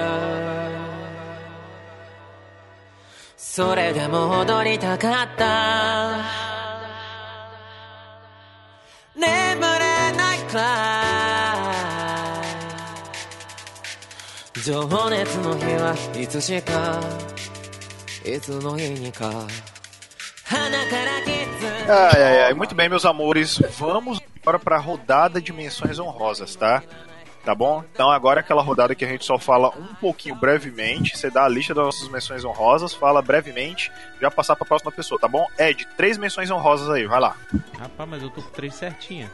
それでも踊りたかった眠れないくらい情熱の日はいつしかいつの日にか鼻からキッズ Ai, ai, ai. Muito bem, meus amores. Vamos agora pra rodada de menções honrosas, tá? Tá bom? Então agora é aquela rodada que a gente só fala um pouquinho brevemente. Você dá a lista das nossas menções honrosas, fala brevemente, já passar pra próxima pessoa, tá bom? Ed, três menções honrosas aí, vai lá. Rapaz, mas eu tô com três certinha.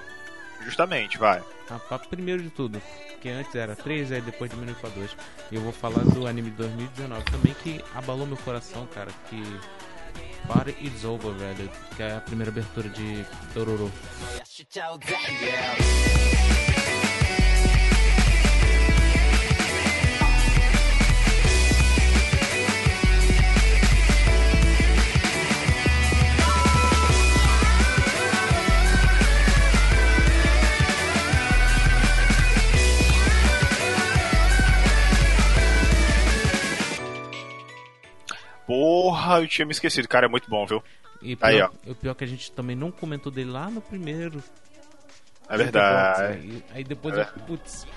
Justamente, vai. Rapaz, primeiro de tudo, porque antes era 3, aí depois diminuiu pra 2. E eu vou falar do anime de 2019 também, que abalou meu coração, cara, que... Party Is Over, velho, que é a primeira abertura de Dororo. Porra, eu tinha me esquecido. Cara, é muito bom, viu? E o Aí, pior, ó. o pior que a gente também não comentou dele lá no primeiro. É verdade. Aí, aí depois É eu, putz,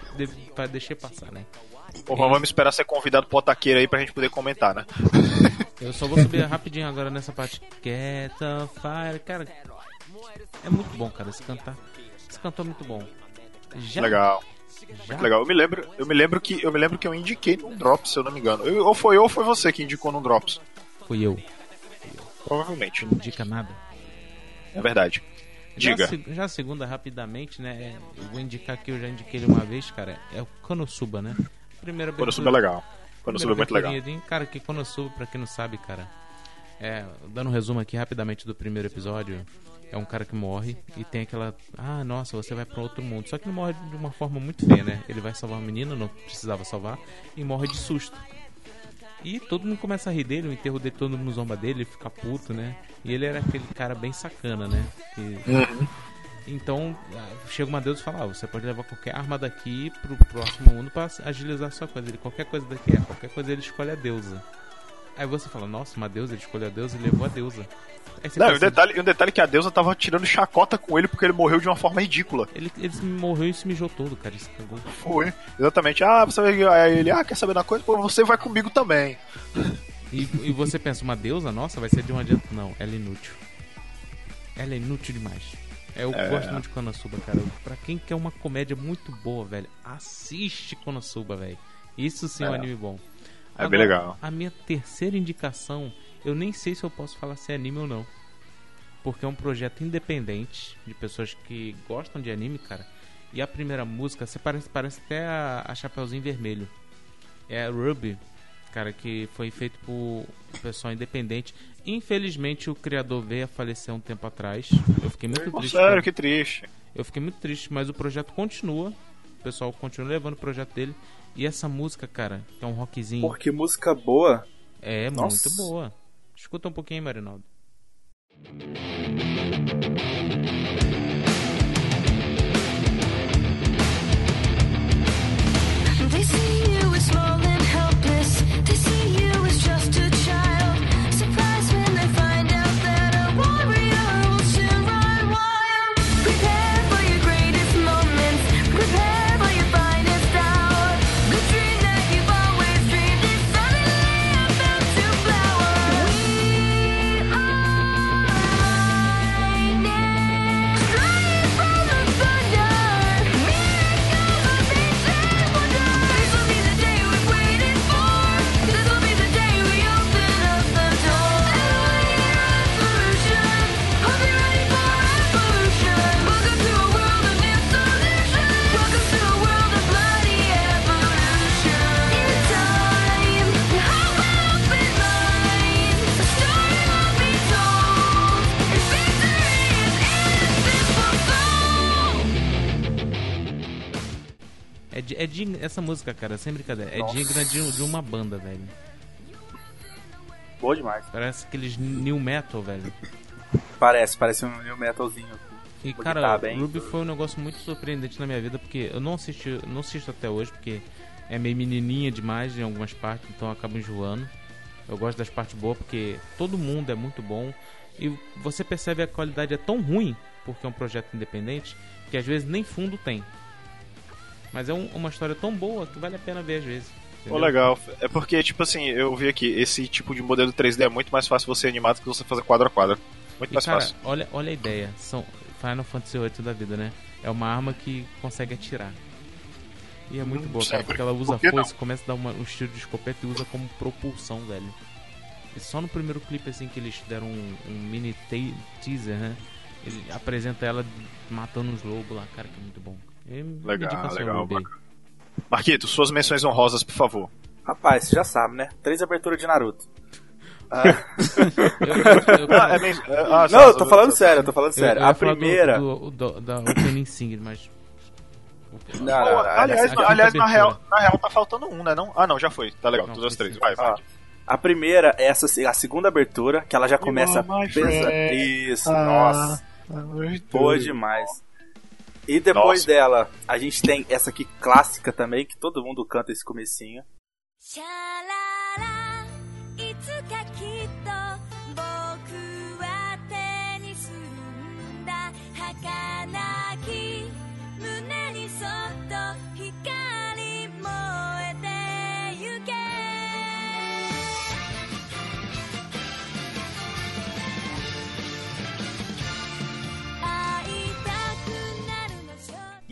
deixei passar, né? Porra, vamos esperar ser convidado pro Otaqueiro aí pra gente poder comentar, né? Eu só vou subir rapidinho agora nessa parte. Get on fire, cara. É muito bom, cara, esse cantar. Esse cantor é muito bom. Já, Legal. Já- Muito legal. Eu me lembro, eu me lembro que eu me lembro que eu indiquei num Drops, se eu não me engano. Eu- ou foi eu ou foi você que indicou num Drops. Fui eu. Provavelmente. Não indica nada. É verdade. Já, Diga. se- já a segunda, rapidamente, né? Eu vou indicar que eu já indiquei ele uma vez, cara. É o Konosuba, né? Primeira Konosuba é legal. Konosuba é muito legal. Cara, que Konosuba, pra quem não sabe, cara. É, dando um resumo aqui rapidamente do primeiro episódio. É um cara que morre e tem aquela. Ah, nossa, você vai pra outro mundo. Só que ele morre de uma forma muito feia, né? Ele vai salvar uma menina, não precisava salvar, e morre de susto. E todo mundo começa a rir dele, o enterro dele, todo mundo zomba dele, ele fica puto, né? E ele era aquele cara bem sacana, né? Que- Uhum. Então, ah, chega uma deusa e fala: ah, você pode levar qualquer arma daqui pro próximo mundo pra agilizar a sua coisa. Ele, qualquer coisa daqui é, qualquer coisa ele escolhe a deusa. Aí você fala: nossa, uma deusa, ele escolheu a deusa e levou a deusa. Não, e um detalhe, e um detalhe que a deusa tava tirando chacota com ele porque ele morreu de uma forma ridícula. Ele, ele morreu e se mijou todo, cara. Cagou. Foi. Exatamente. Ah, você vai. Aí ele, ah, quer saber da coisa? Pô, você vai comigo também. E, e você pensa, uma deusa, nossa, vai ser de um adianto. Não, ela é inútil. Ela é inútil demais. É, Eu É. gosto muito de Konosuba, cara. Pra quem quer uma comédia muito boa, velho, assiste Konosuba, velho. Isso sim é um É. anime bom. É bem legal. A minha terceira indicação, eu nem sei se eu posso falar se é anime ou não. Porque é um projeto independente de pessoas que gostam de anime, cara. E a primeira música, você parece, parece até a, a Chapeuzinho Vermelho. é Ruby, cara, que foi feito por pessoal independente. Infelizmente o criador veio a falecer um tempo atrás. Eu fiquei muito Pô, triste. sério, cara. que triste. Eu fiquei muito triste, mas o projeto continua. O pessoal continua levando o projeto dele. E essa música, cara, que é um rockzinho. Por que música boa. É, Nossa. muito boa. Escuta um pouquinho, Marinaldo. They essa música, cara, sem brincadeira, é Nossa. digna de, de uma banda, velho. Boa demais. Parece aqueles new metal, velho. Parece, parece um new metalzinho. E cara, bem- Ruby foi um negócio muito surpreendente na minha vida, porque eu não assisti, não assisto até hoje, porque é meio menininha demais em algumas partes, então eu acabo enjoando. Eu gosto das partes boas, porque todo mundo é muito bom. E você percebe a qualidade é tão ruim, porque é um projeto independente, que às vezes nem fundo tem. Mas é um- uma história tão boa que vale a pena ver às vezes. Entendeu? legal. É porque, tipo assim, eu vi aqui, esse tipo de modelo 3D é muito mais fácil você animar do que você fazer quadro a quadro. Muito E mais cara, fácil. olha, olha a ideia. São Final Fantasy VIII da vida, né? É uma arma que consegue atirar. E é muito Hum, boa, cara, porque ela usa Por força, começa a dar uma- um estilo de escopeta e usa como propulsão, velho. E só no primeiro clipe, assim, que eles deram um, um mini te- teaser, né? Ele apresenta ela matando os lobos lá, cara, que é muito bom. E Legal, indicação, legal. Marquito, suas menções honrosas, por favor. Rapaz, você já sabe, né? Três aberturas de Naruto. Ah. Ah, é mesmo? É, ah, não, só- eu tô falando sério, eu tô falando Eu- eu sério. A falar do- primeira. do- do- da Opening Singer, mas. Não, não, não, aliás, na, aliás na, abertura. real, na real tá faltando um, né? Não? Ah, não, já foi. Tá legal, Não, todas as foi três. sim. Vai, vai. A primeira é essa, a segunda abertura, que ela já começa my pesa. Isso, Ah, nossa. Boa demais. E depois Nossa. dela, a gente tem essa aqui clássica também, que todo mundo canta esse comecinho. シ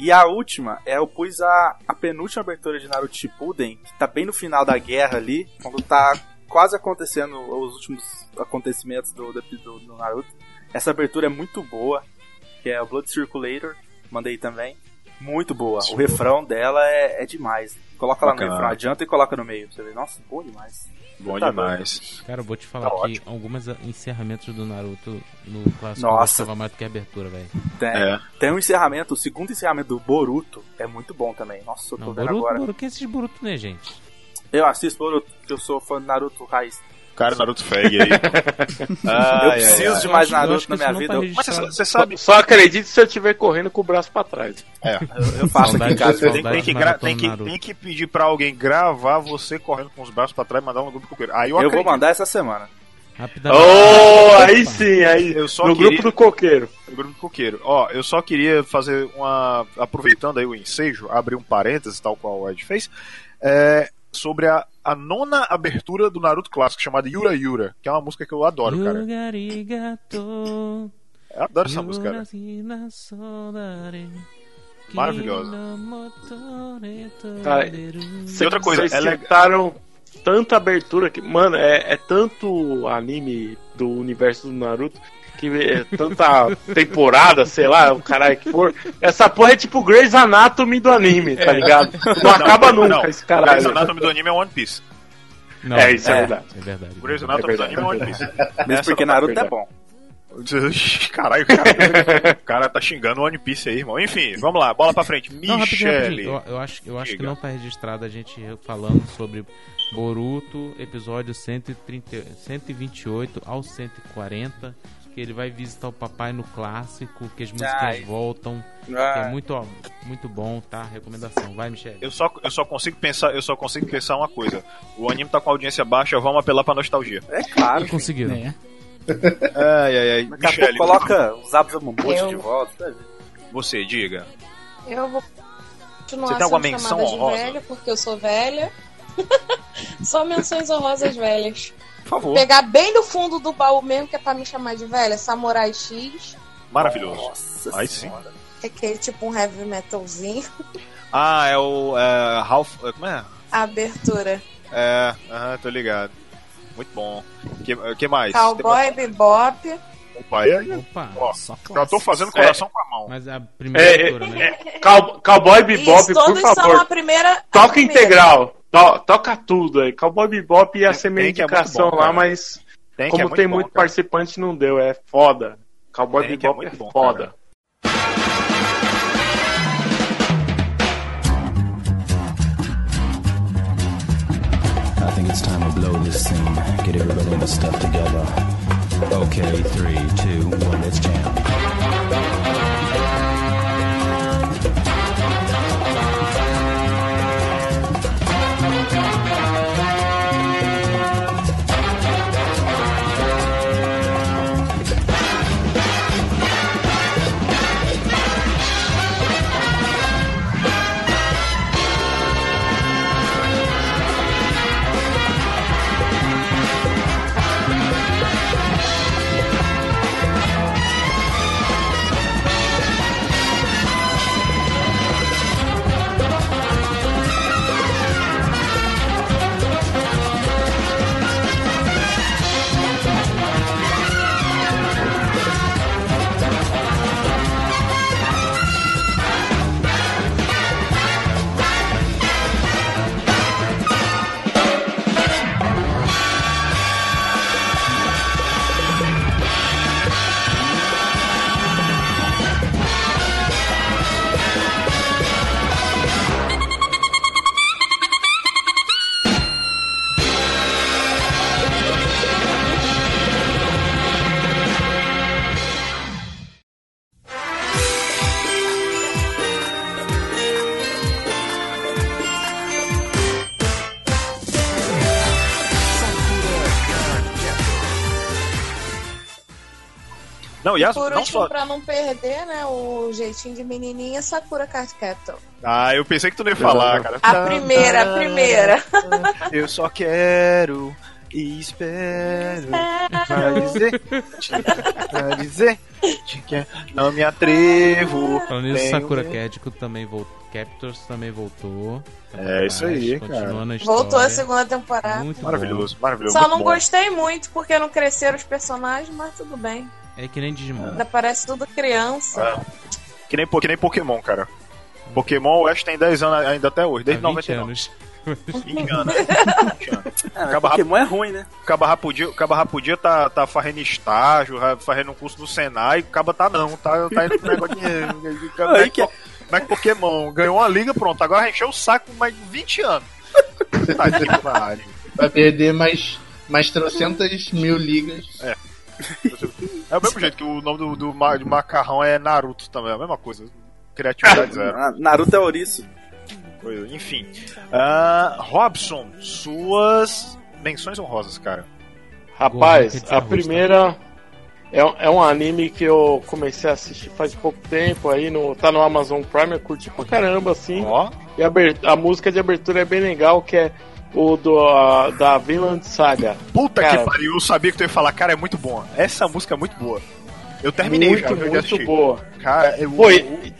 E a última é eu pus a, a penúltima abertura de Naruto Shippuden, que tá bem no final da guerra ali, quando tá quase acontecendo os últimos acontecimentos do, do, do- Naruto. Essa abertura é muito boa, que é o Blood Circulator, mandei também. Muito boa. O refrão dela é, é demais. Coloca lá no refrão, adianta e coloca no meio. Você vê, nossa, boa demais. Bom Tá demais. Cara, eu vou te falar Tá que alguns encerramentos do Naruto no clássico Nossa. eu gostava mais do que a abertura, velho. Tem, É. tem um encerramento, o segundo encerramento do Boruto é muito bom também. Nossa, eu tô Não, vendo Boruto, agora. Boruto, que é esses Boruto, né, gente? Eu assisto Boruto, porque eu sou fã de Naruto Raiz. Cara, Naruto Fag aí. eu Ai, preciso ai, de ai. mais Eu Naruto na minha vida. tá Eu- Mas você, você sabe. Só acredite se eu estiver correndo com o braço pra trás. É. Eu, eu faço aqui em casa. de Tem, tem que de tem, que, tem que pedir pra alguém gravar você correndo com os braços pra trás e mandar um grupo coqueiro. Aí eu, Eu vou mandar essa semana. Rapidamente. Oh, aí sim, aí. Eu só no queria- grupo do coqueiro. O grupo do coqueiro. Ó, eu só queria fazer uma. Aproveitando aí o ensejo, abrir um parênteses, tal qual o Ed fez. é, sobre a, a nona abertura do Naruto clássico, chamada Yura Yura, que é uma música que eu adoro, cara. Eu adoro essa música, cara. Maravilhosa. Cara. E outra coisa, Vocês ela é- tanta abertura que, mano, é, é tanto anime do universo do Naruto que é tanta temporada, sei lá, o caralho que for. Essa porra é tipo Grey's Anatomy do anime, tá ligado? Não, acaba nunca não. esse caralho. Grey's Anatomy do anime é One Piece. Não, É, isso é verdade. É verdade. Grey's Anatomy do anime é One Piece. Mesmo porque tá Naruto é bom. Caralho, cara, o cara tá xingando o One Piece aí, irmão. Enfim, vamos lá, bola pra frente. Não, rapidinho, Michele. rapidinho. Eu, eu acho, eu acho que não tá registrado a gente falando sobre Boruto, episódio 130, 128 ao 140, que ele vai visitar o papai no clássico, que as músicas Ai. voltam, que Ah. é muito, ó, muito bom, tá? Recomendação. Vai, Michele. Eu só, eu só consigo pensar, eu só consigo pensar uma coisa. O anime tá com audiência baixa, vamos apelar pra nostalgia. É claro. Conseguiram. Ai, ai, ai. Daqui a Michele, coloca os Abusamomote Eu- de volta. tá? Você, diga. Eu vou continuar Você tem alguma menção de honrosa? velha, porque eu sou velha. Só menções honrosas velhas. Por favor. Pegar bem do fundo do baú mesmo, que é pra me chamar de velha, Samurai X. Maravilhoso. aí sim. É aquele tipo um heavy metalzinho. Ah, é o é, Ralph. é, Como é? A abertura. É, aham, tô ligado. Muito bom. Que, que mais? Cowboy Bebop. Opa, é, aí, Opa, ó, já tô fazendo coração com a mão. Mas a É, primeira é, né? é, Cow- Cowboy Bebop, Isso, todos por são favor. a primeira. a Toca primeira. integral. To- toca tudo aí. Cowboy Bebop ia ser minha é indicação bom, lá, cara. mas Tem como é muito tem bom, muito cara. participante, não deu. É foda. Cowboy Tem é Bebop é, bom, foda. I think it's time to blow this scene. Get everybody in the stuff together. Okay, three, two, one, let's jam. Não, e as, Por não último, só. pra não perder, né, o jeitinho de menininha, Sakura Card Captor. Ah, eu pensei que tu não ia falar, cara. A primeira, a primeira. Eu só quero e espero pra dizer, pra dizer que não me atrevo. Falando nisso, Sakura. Cadico também voltou. Captors também voltou. É isso aí, cara. Voltou a segunda temporada. Muito Maravilhoso, bom. maravilhoso. Só muito não bom. gostei muito porque não cresceram os personagens, mas tudo bem. É que nem Digimon. Ainda parece tudo criança. É. Que nem, que nem Pokémon, cara. Pokémon o Ash tem 10 anos ainda até hoje, desde Há 20 99. anos. 20 anos. 20 anos. Ah, Pokémon é ruim, né? O Caba Rapudia, o Caba Rapudia tá, tá fazendo estágio, fazendo um curso no Senai, o Caba tá não, tá, tá indo pro negócio de. Como é que, como é que Pokémon ganhou uma liga, pronto, agora encheu o saco mais de 20 anos. Que pariu. Vai perder mais, mais trocentas mil ligas. É. É o mesmo jeito que o nome do, do ma- de macarrão é Naruto também, é a mesma coisa. Criatividade zero. Ah, Naruto é ouriço. Enfim. Ah, Robson, suas menções honrosas, cara. Rapaz, a primeira é, um- é um anime que eu comecei a assistir faz pouco tempo aí, no, tá no Amazon Prime, eu curti pra caramba, assim. E a, a música de abertura é bem legal, que é o do, a- da Vinland Saga. Puta Cara, que pariu, eu sabia que tu ia falar, cara, é muito bom. Essa música é muito boa. Eu terminei Muito, já, eu já muito assisti. boa. Cara, eu, Foi.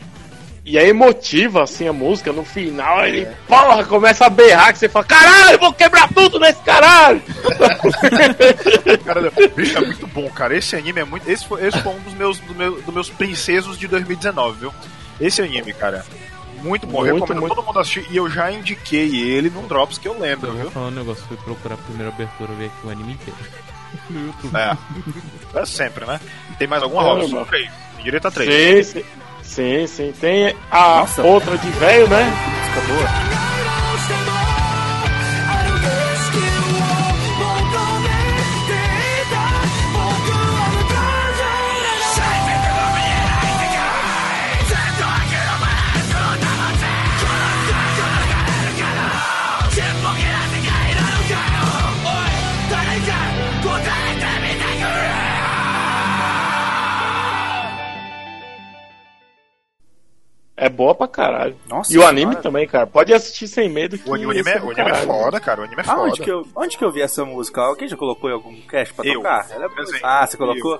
E é emotiva, assim, a música. No final, ele, porra, começa a berrar, que você fala, caralho, eu vou quebrar tudo nesse caralho! Cara, bicho, é muito bom, cara. Esse anime é muito. Esse foi, esse foi um dos meus, do meu, dos meus princesos de 2019, viu? Esse anime, cara. Muito bom. Muito, Recomendo muito. todo mundo assistir. E eu já indiquei ele num Drops que eu lembro, Eu viu? falar um negócio, fui procurar a primeira abertura, ver aqui o anime inteiro. No YouTube. É. É sempre, né? Tem mais alguma É. Só três. Tem direito a três. Sim, sim. Sim, sim. Tem a outra de velho, né? Música boa. É boa pra caralho. Nossa e o anime senhora. também, cara. Pode assistir sem medo que O anime, é, o anime é foda, cara. O anime é foda. Aonde que, eu, onde que eu vi essa música? Alguém já colocou em algum cast pra Eu. tocar? Ela é. Ah, você colocou?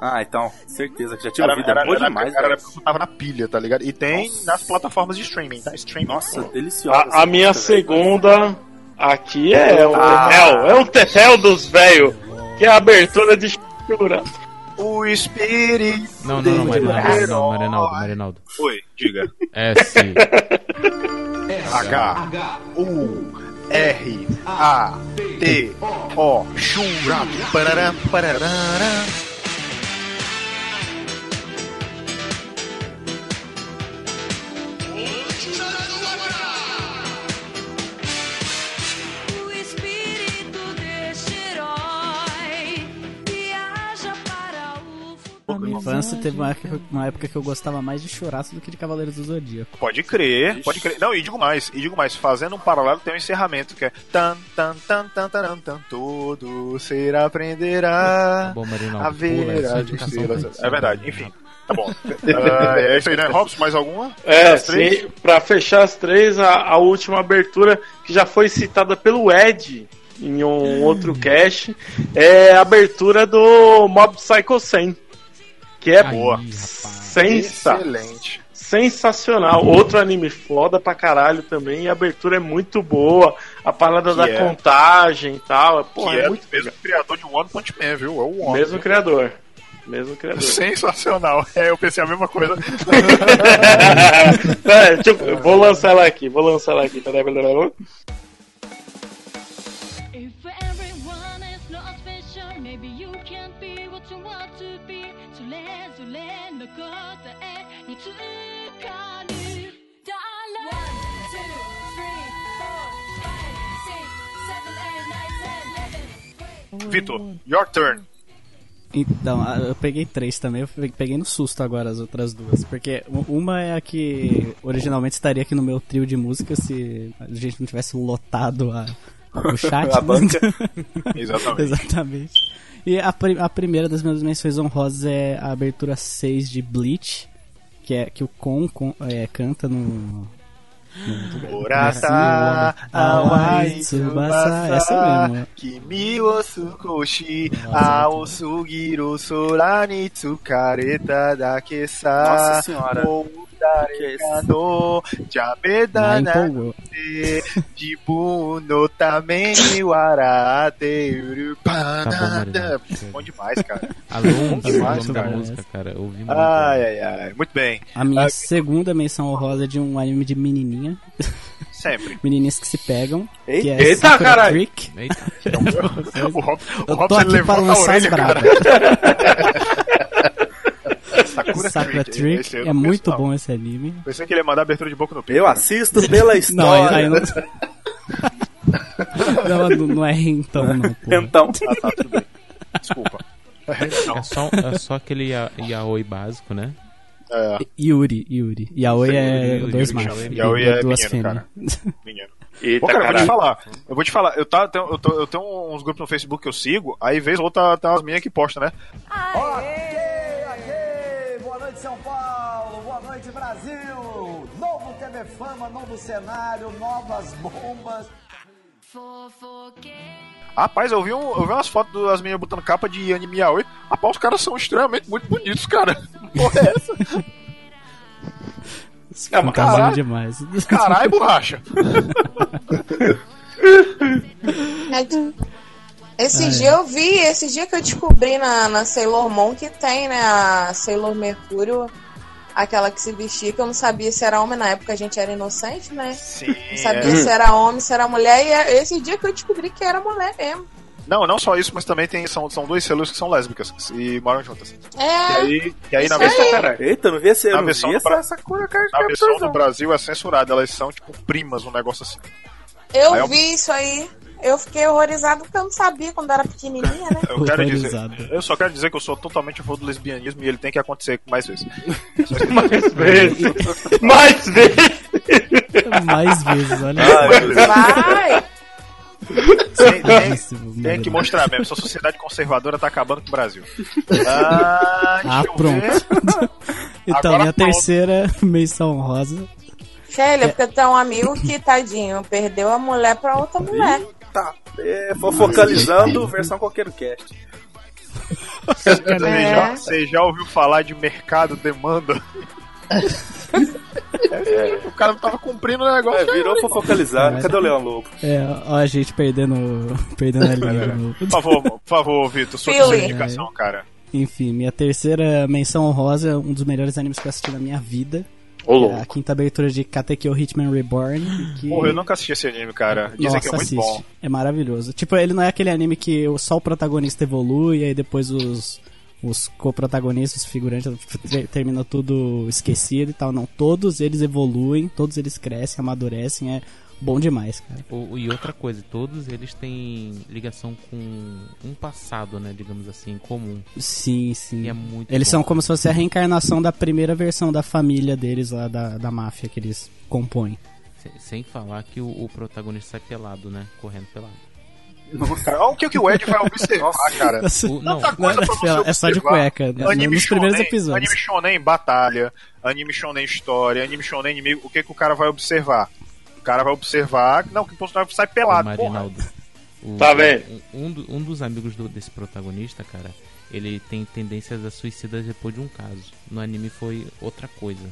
Ah, então, certeza que já tinha Era, ouvido. era, é boa era, demais, era, velho. que eu tava na pilha, tá ligado? E tem nas plataformas de streaming, tá? Streaming. Nossa, deliciosa. A, a minha música, velho. segunda aqui é um Ah. tetel. É um tetel dos velhos. Que é a abertura de chura. O espírito. Não, não, não, Marinaldo, é não. Marinaldo, Marinaldo. Oi, diga. S. H U R A T O Shura pararam, pararam. Na minha infância teve uma época, uma época que eu gostava mais de Churaço do que de Cavaleiros do Zodíaco. Pode crer, pode crer. Não, e digo mais, e digo mais, fazendo um paralelo tem um encerramento que é tan tan tan tan tan tan todo ser aprenderá Tá bom, Marinaldo, a ver pula, essa as indicação estrelas. tem que ser. É verdade, enfim. Tá bom. Ah, é isso aí, né? Robson, mais alguma? É, As três? sim, pra fechar as três, a, a última abertura que já foi citada pelo Ed em um outro cast é a abertura do Mob Psycho 100, que é Boa. sensa Excelente. sensacional. Outro anime foda pra caralho também, e a abertura é muito boa, a parada Que da é- contagem e tal, pô, que é, é muito mesmo criador de One Punch Man, viu? É o One. mesmo criador. Mesmo criador. Sensacional. É, eu pensei a mesma coisa. É, eu vou lançar ela aqui, vou lançar ela aqui. Peraí, peraí, peraí. Vitor, your turn. Então, a- eu peguei três também, eu pe- peguei no susto agora as outras duas. Porque uma é a que originalmente estaria aqui no meu trio de música se a gente não tivesse lotado a, o chat. A banca. Exatamente. Exatamente. E a, a primeira das minhas menções honrosas é a abertura 6 de Bleach, que é que o Kon, Kon- é, canta no. Urata, Awai, Tsubasa, essa mesmo. Kimi wo sukoshi aosugiru sora ni tsukareta dake sa Nossa senhora. Uru panada. Bom demais, cara. Alô, Bom o demais, cara. música, cara. Ouvi muito. Ai, ai, ai. Muito bem. A minha Ah, segunda menção honrosa é de um anime de menininha. Sempre. Menininhas que se pegam. Eita. que é Eita, caralho. Trick. Eita. O Rob, o Rob levanta a lançar as orelha, cara. bravas. Sakura, Sakura Trick, Trick esse é não muito não. bom esse anime. Pensei que ele ia mandar abertura de boca no peito. Eu assisto pela Não, história. aí não... não, não, não é então, não. porra. Então. Ah, tá, tudo bem. Desculpa. É só, é só aquele ya- yaoi básico, né? É. Yuri, Yuri. Yaoi é Yuri, dois machos. Yaoi é duas menino, fêmeas. Menino. Eita, Pô, cara, eu vou te falar. Eu vou te falar. Eu, tá, tenho, eu, tô- eu tenho uns grupos no Facebook que eu sigo, aí vez ou outra tem umas minhas que postam, né? Ok, ok. Boa noite, São Paulo. Boa noite, Brasil. Novo TV Fama, novo cenário, novas bombas. Rapaz, eu vi, um, eu vi umas fotos das meninas botando capa de anime yaoi. Rapaz, os caras são extremamente muito bonitos, cara. Porra, é essa? É, mas caralho. demais. Caralho, borracha. Esse É. dia eu vi, esse dia que eu descobri na, na Sailor Moon que tem, né, a Sailor Mercúrio, aquela que se vestia, que eu não sabia se era homem, na época a gente era inocente, né? Sim. Não sabia é. se era homem, se era mulher, e é esse dia que eu descobri que era mulher mesmo. Não, não só isso, mas também tem, são, são duas Sailors que são lésbicas e moram juntas. É. E aí, e aí na versão. aí. Eita, não vi esse, eu Na não versão vi essa, essa cor, cara. Na versão do Brasil é censurada, elas são tipo primas, um negócio assim. Eu Aí eu- vi isso aí. Eu fiquei horrorizado porque eu não sabia quando era pequenininha, né? Eu quero dizer, eu só quero dizer que eu sou totalmente a favor do lesbianismo e ele tem que acontecer mais vezes. Mais vezes. Mais vezes. Mais vezes, olha. Vai! Tem, tem- tem que mostrar mesmo, essa sociedade conservadora tá acabando com o Brasil. Ah, Ah, pronto. ver. Então, Agora minha pronto. terceira menção rosa. Shelly, porque tem um amigo que, tadinho, perdeu a mulher pra outra mulher. Tá, é, fofocalizando versão qualquer cast. Você já, É. você já ouviu falar de mercado demanda? É, o cara tava cumprindo o negócio. É, virou fofocalizado. Cadê o Leão Lobo? É, ó, a gente perdendo, perdendo a linha. novo. Por favor, por favor, Vitor, sua sua indicação, cara. Enfim, minha terceira menção honrosa é um dos melhores animes que eu assisti na minha vida. Ô, É louco. a quinta abertura de Katekyo Hitman Reborn. Que... Porra, eu nunca assisti esse anime, cara. Dizem Nossa, que é muito assiste. bom. É maravilhoso. Tipo, ele não é aquele anime que o- só o protagonista evolui e aí depois os, os co-protagonistas, os figurantes, ter- termina tudo esquecido e tal. Não, todos eles evoluem, todos eles crescem, amadurecem. É bom demais, cara. O- e outra coisa, todos eles têm ligação com um passado, né, digamos assim, em comum. Sim, sim. E é muito Eles bom. são como se fosse a reencarnação da primeira versão da família deles lá, da, da máfia que eles compõem. Sem, sem falar que o, o protagonista sai pelado, né, correndo pelado. Nossa, olha o que, que o Ed vai observar, cara. O- não, não, você é só de cueca, né, Anime nos primeiros shonen, episódios. Anime shonen batalha, anime shonen história, anime shonen inimigo. O que, que o cara vai observar? O cara vai observar. Não, que o personagem sai pelado, o porra. Marinaldo. O- Tá vendo? Um, um um dos amigos do- desse protagonista, cara, ele tem tendências a suicidas depois de um caso. No anime foi outra coisa.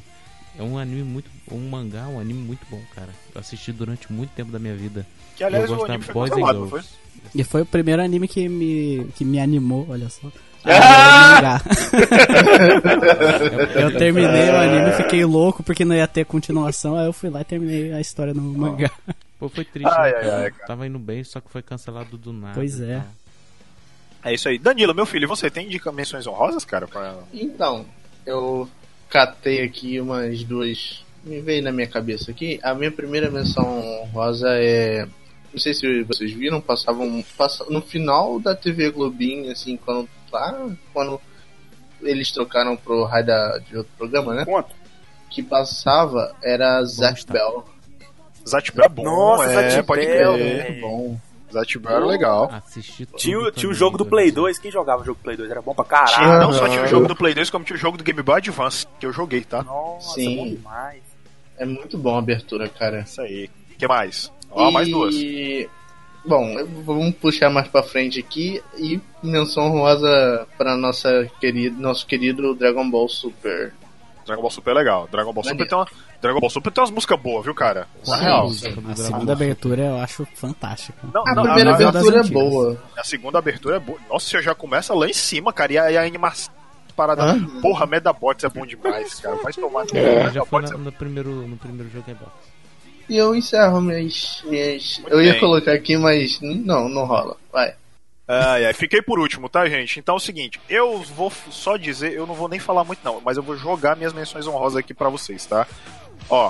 É um anime muito. Um mangá, um anime muito bom, cara. Eu assisti durante muito tempo da minha vida. Que, aliás, eu o gosto da anime foi Boys and Girls. E foi o primeiro anime que me, que me animou, olha só. Ah! eu, eu terminei o anime, fiquei louco porque não ia ter continuação, aí eu fui lá e terminei a história no mangá. Pô, foi triste, Ai, né, ai, cara? ai, cara. Tava indo bem, só que foi cancelado do nada. Pois é. É isso aí. Danilo, meu filho, você tem indica menções honrosas, cara? Pra... Então, eu catei aqui umas duas. Me veio na minha cabeça aqui. A minha primeira menção rosa é. Não sei se vocês viram, passavam. Passa, no final da TV Globinho, assim, quando. Lá, quando eles trocaram pro raio da, de outro programa, né? Conta. Que passava era Zack Bell. Zack Bell é bom, Nossa, é, pode Bell, crer. Muito bom. Zack Bell era legal. Tinha, o- tinha o jogo do? Play 2. Quem jogava o jogo do Play 2? Era bom pra Tinha, caralho. não só tinha o jogo do Play 2, como tinha o jogo do Game Boy Advance, que eu joguei, tá? Nossa, Sim. bom demais. É muito bom a abertura, cara. Isso aí. O que mais? Ó, mais duas. E... Bom, vamos puxar mais pra frente aqui e menção rosa para nossa querida, nosso querido Dragon Ball Super. Dragon Ball Super é legal. Dragon Ball Super tem uma. Dragon Ball Super tem umas músicas boas, viu, cara? Na real. sim. A segunda abertura eu acho fantástica. Não, A não, primeira a- abertura é antigas. boa. A segunda abertura é boa. Nossa, você já começa lá em cima, cara. E a, e a animação parada. Hã? Porra, Medabots é bom demais, cara. Vai tomar no É, já foi Medabots na- no, primeiro, no primeiro jogo é box. E eu encerro minhas. minhas... Muito Eu ia bem. colocar aqui, mas não, não rola. Vai. Ai, ai, fiquei por último, tá, gente? Então é o seguinte, eu vou só dizer, eu não vou nem falar muito não, mas eu vou jogar minhas menções honrosas aqui pra vocês, tá? Ó,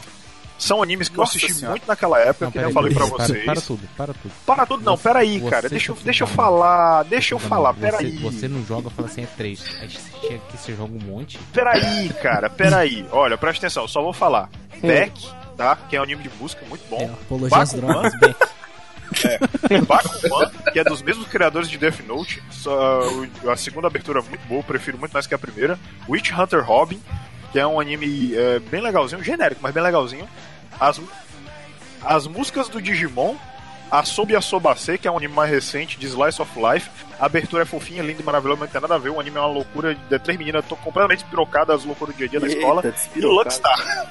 são animes que Nossa eu assisti Senhora. muito naquela época, Não, que eu falei pra para, vocês. para tudo, para tudo. Para tudo não, Você- peraí, cara, deixa, eu- tá deixa eu falar, deixa eu Não, falar, você, peraí. Você não joga, fala assim, é 3. Aí você chega aqui, você joga um monte. Peraí, cara, peraí. Olha, presta atenção, só vou falar. Beck, tá? Que é um anime de música muito bom. É, apologia às drogas. É, Bakuman, que é dos mesmos criadores de Death Note. Só, a segunda abertura é muito boa, prefiro muito mais que a primeira. Witch Hunter Robin, que é um anime é, bem legalzinho, genérico, mas bem legalzinho. As, as músicas do Digimon Asobi Asobase, que é um anime mais recente de Slice of Life. A abertura é fofinha, linda e maravilhosa, não tem nada a ver. O anime é uma loucura de três meninas, tô completamente despirocadas das loucuras do dia a dia da Eita, escola. E. Luckstar.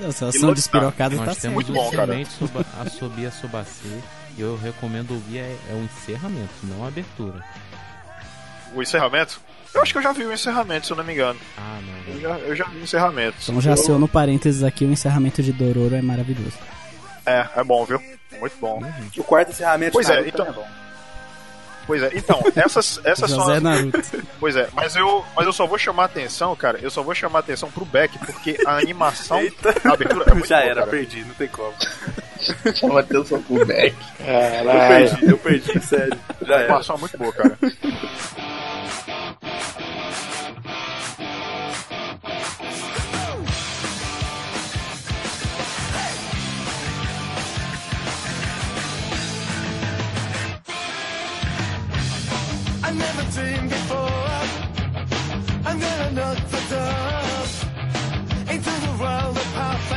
Nossa, elas E são despirocadas, Nós tá temos certo. muito um bom, cara. soba, Asobi Asobase. E eu recomendo ouvir é, é o encerramento, não a abertura. O encerramento? Eu acho que eu já vi o encerramento, se eu não me engano. Ah, não. Eu já, eu já vi o encerramento. Então já Eu- saiu no parênteses aqui, o encerramento de Dororo é maravilhoso. É, é bom, viu? Muito bom. O quarto encerramento Pois de é, então- é bom. Pois é, então, essas, essas são as... Naruto. Pois é, mas eu, mas eu só vou chamar atenção, cara, eu só vou chamar atenção pro Beck, porque a animação, a abertura é muito Já boa, era, cara. perdi, não tem como. Chama atenção pro Beck. Eu Caralho. perdi, eu perdi, sério. Já A era. animação é muito boa, cara. Dreamed before. I'm gonna knock the door into the world of perfect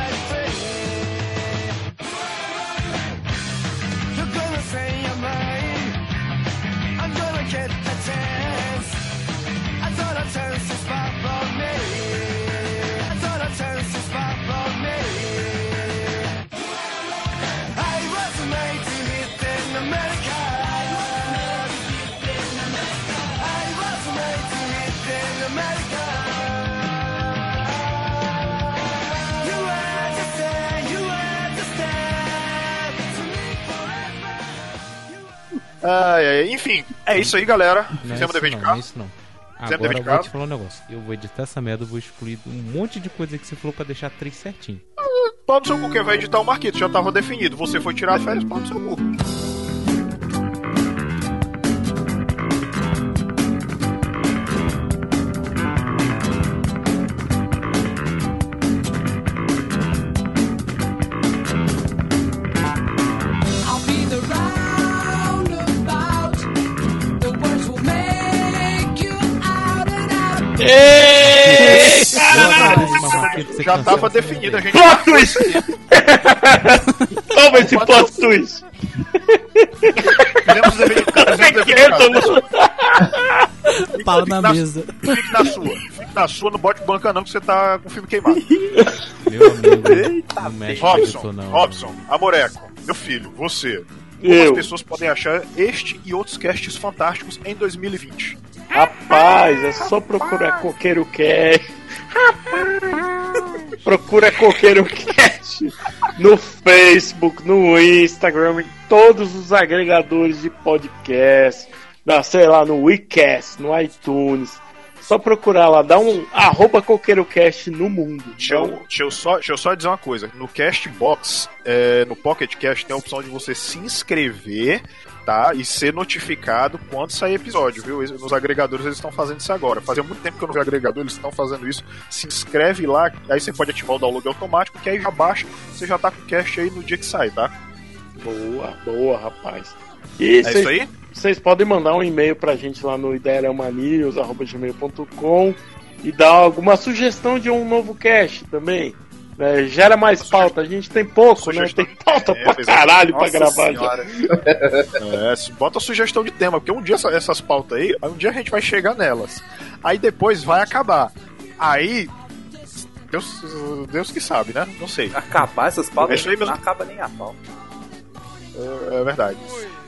Ai, ai, enfim, é isso aí, galera. Não é Fizemos o dever isso de não, não é casa. isso não. Fizemos Agora eu de vou te casa. falar um negócio. Eu vou editar essa merda, eu vou excluir um monte de coisa que você falou pra deixar três certinho. Pau no seu cu, quem vai editar o Marquito, já tava definido. Você foi tirar férias, pau no seu cu. Já tava definido, a gente. Plot twist! Toma esse plot twist! Pau na na- mesa. Fique na sua. Fique na sua, não bote banca não, que você tá com o filme queimado. Meu amigo, não mexe isso Robson, não. Robson, Amoreco, meu filho, você. Como as Eu. pessoas podem achar este e outros casts fantásticos em 2020? Rapaz, é só procurar Coqueiro Cast. Procura Coqueiro Cast no Facebook, no Instagram, em todos os agregadores de podcast, na, sei lá, no WeCast, no iTunes. Só procurar lá, dá um arroba Coqueiro Cast no mundo. Deixa eu, deixa, eu só, deixa eu só dizer uma coisa. No Castbox, é, no Pocket Cast, tem a opção de você se inscrever, tá? E ser notificado quando sair episódio, viu? Nos agregadores eles estão fazendo isso agora. Fazia muito tempo que eu não vi agregador, eles estão fazendo isso. Se inscreve lá, aí você pode ativar o download automático, que aí já baixa, você já tá com o cast aí no dia que sai, tá? Boa, boa, rapaz. E É cês- isso aí? Vocês podem mandar um e-mail pra gente lá no idearamanios.gmail.com e dar alguma sugestão de um novo cast também. Né? gera mais pauta, a gente tem pouco, né? Tem pauta É, pra é. caralho pra Nossa gravar senhora. já. É, bota sugestão de tema, porque um dia essa- essas pautas aí, um dia a gente vai chegar nelas. Aí depois vai acabar. Aí. Deus, Deus que sabe, né? Não sei. Acabar essas pautas É não acaba nem a pau. É, é verdade.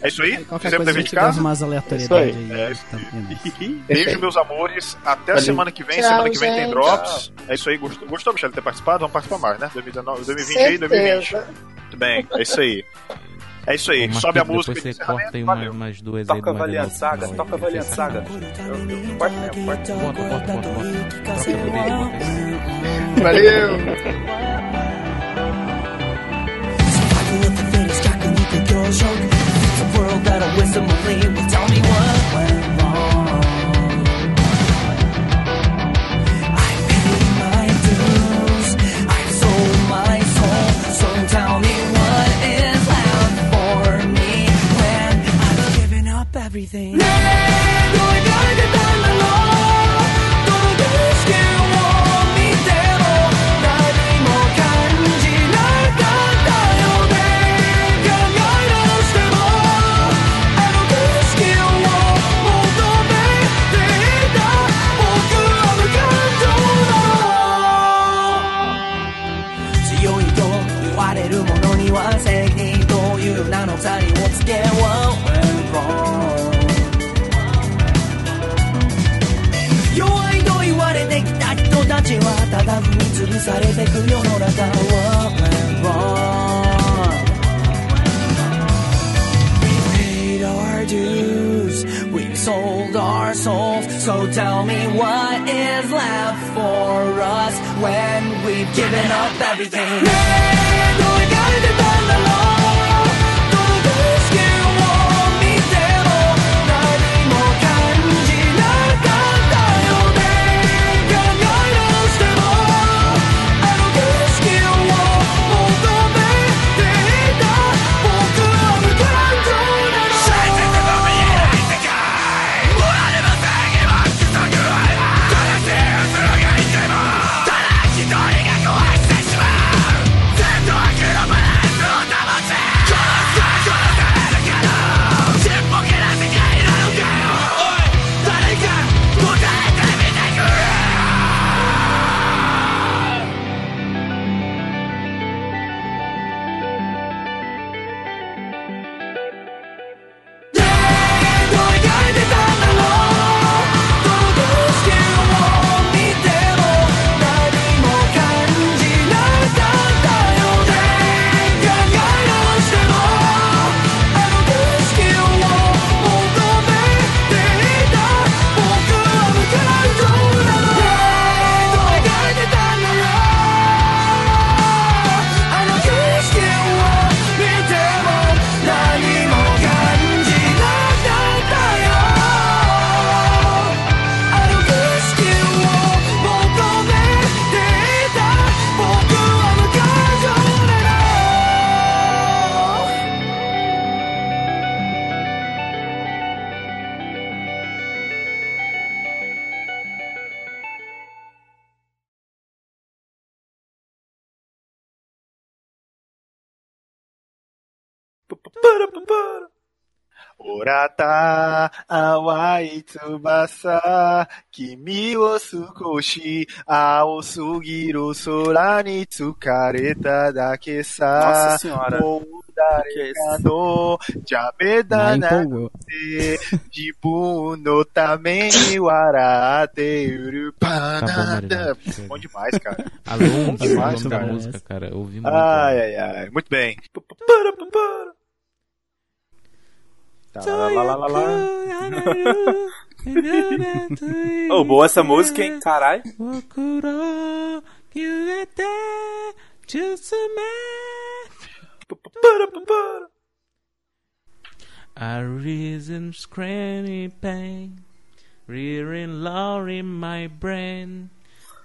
É isso aí? Qualquer Fizemos coisa a dever de casa? umas aleatoriedades Isso aí. aí. É isso Tá vendo? Beijo, meus amores. Até Valeu. semana que vem. Tchau, semana que vem tem gente. drops. É isso aí. Gostou, gostou Michelle, de ter participado? Vamos participar mais, né? 2019, 2020 aí, 2020. Certeza. Muito bem. É isso aí. É isso aí. Ô, Sobe a Marquinhos, música. Depois de você corta aí uma, Valeu. umas duas aí Toca Valiant Saga, toca aí, Valiant Saga. sacanagem. Eu- eu- Corta mesmo, corta. Bota, bota, bota, bota. Troca tudo aí, bota isso. Valeu. The world that I wish somebody would tell me what went wrong. I paid my dues. I've sold my soul. So tell me what is left for me when I've given up everything. 潰 giving up everything. Orata awai tsubasa Kimi wo sukoshi ao sugiru sora ni tsukareta dake sa Nossa senhora. Ou dareka no jabeda Ah, na Jibun no tame ni warate uru panada Bom demais, cara. Alô, Bom demais, cara. música, cara. Ouvi muito. Ai, ai, ai. Muito bem. Tá, lá, lá, Ô, boa essa música, hein? Caralho. A reason screaming pain, rearing low in my brain.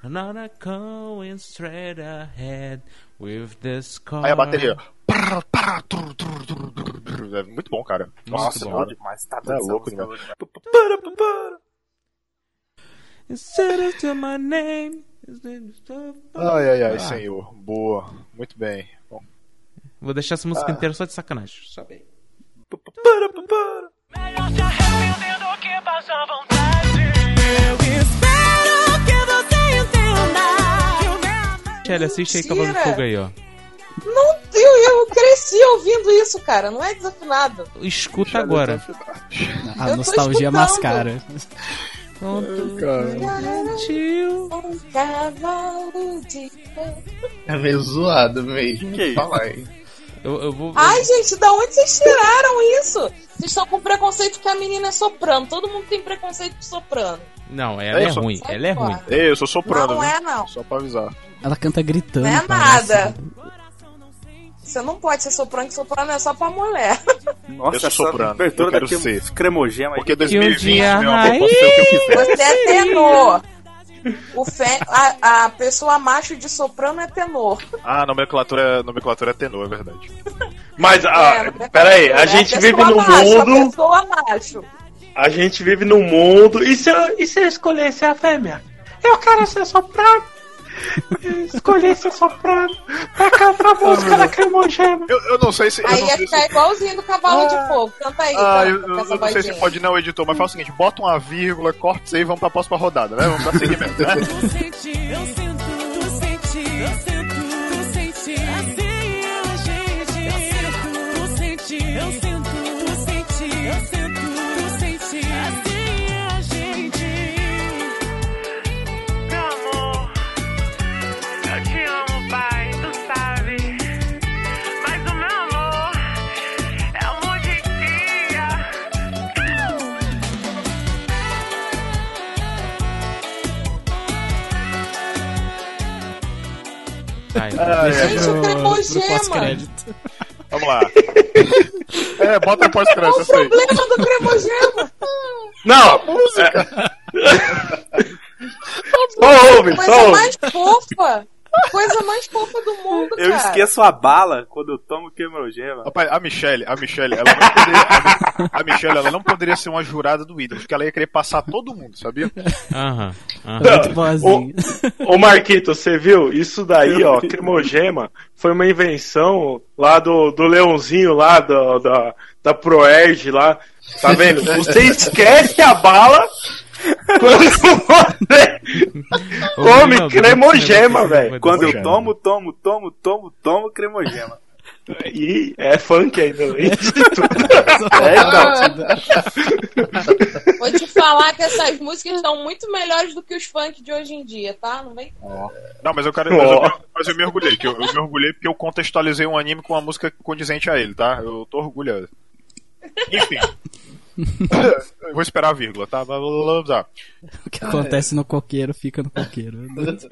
Another going straight ahead with the scar. Aí a bateria. É muito bom, cara. Nossa, bom demais. Tá é louco demais. Ai, ai, ai, Ah, senhor. Boa. Muito bem. Bom. Vou deixar essa música Ah. inteira só de sacanagem. Só bem. Michelle, assiste aí Cavalo de Mentira. Fogo aí, ó. Não, eu, eu cresci ouvindo isso, cara. Não é desafinado. Escuta agora. A nostalgia mascara. Um cavalo de fogo. É meio zoado mesmo. Que? Fala aí. Eu, eu vou. Ai, gente, da onde vocês tiraram isso? Vocês estão com preconceito que a menina é soprano. Todo mundo tem preconceito de soprano. Não, ela É é isso. ruim. Ela é ruim. Ei, eu sou soprano, Não viu? é, não. Só pra avisar. Ela canta gritando. Não é parece. nada. Você não pode ser soprano, que soprano é só pra mulher. Nossa, Eu sou soprano, abertura eu quero daqui é ser. cremogema. Porque Que um 2020, dia meu amor, pode ser o que eu quiser. Você é tenor. O fe... a, a pessoa macho de soprano é tenor. Ah, nomenclatura, nomenclatura é tenor, é verdade. Mas, É, ah, nomenclatura. peraí, a É gente pessoa vive num macho, A mundo. pessoa macho. A gente vive num mundo. E se eu, e se eu escolhesse a fêmea? Eu quero ser soprano. Eu Escolhi ser soprano pra cantar a música da cremogema. Eu, eu não sei se. Eu Aí ia ficar se... igualzinho do cavalo de fogo. Canta aí, Ah, canta, eu, eu- eu não sei se pode não, editor, mas faz o seguinte: bota uma vírgula, corta isso aí e vamos pra próxima rodada, né? Vamos pra segmento, né? Eu sinto, tu sente, eu sinto, tu sente, assim é a gente. Eu sinto, tu sente, eu sinto, Ai, deixa Gente, pro- o pro cremogema. pós-crédito. Vamos lá. É, bota Qual pós-crédito o essa aí. problema do cremogema? Não! música! Só ouve, só ouve. mais fofa. Coisa mais fofa do mundo, Eu cara. esqueço a bala quando eu tomo queimogema. Rapaz, a Michelle, a Michelle, ela não poderia, a, a Michelle, ela não poderia ser uma jurada do ídolo, porque ela ia querer passar todo mundo, sabia? Aham. Ô Marquito, você viu? Isso daí, ó, cremogema, foi uma invenção lá do, do Leãozinho lá, do, da, da Proerge lá. Tá vendo? Você esquece a bala quando come cremogema, velho. Quando eu tomo, tomo, tomo, tomo, tomo cremogema. E é funk ainda, além de tudo. É, então. Vou te falar que essas músicas estão muito melhores do que os funk de hoje em dia, tá? Não vem. Não, mas eu quero. Mas eu, mas eu me orgulhei, que eu, eu me orgulhei porque eu contextualizei um anime com uma música condizente a ele, tá? Eu tô orgulhoso. Enfim. Eu vou esperar a vírgula, tá? Vamos lá. O que acontece no coqueiro fica no coqueiro.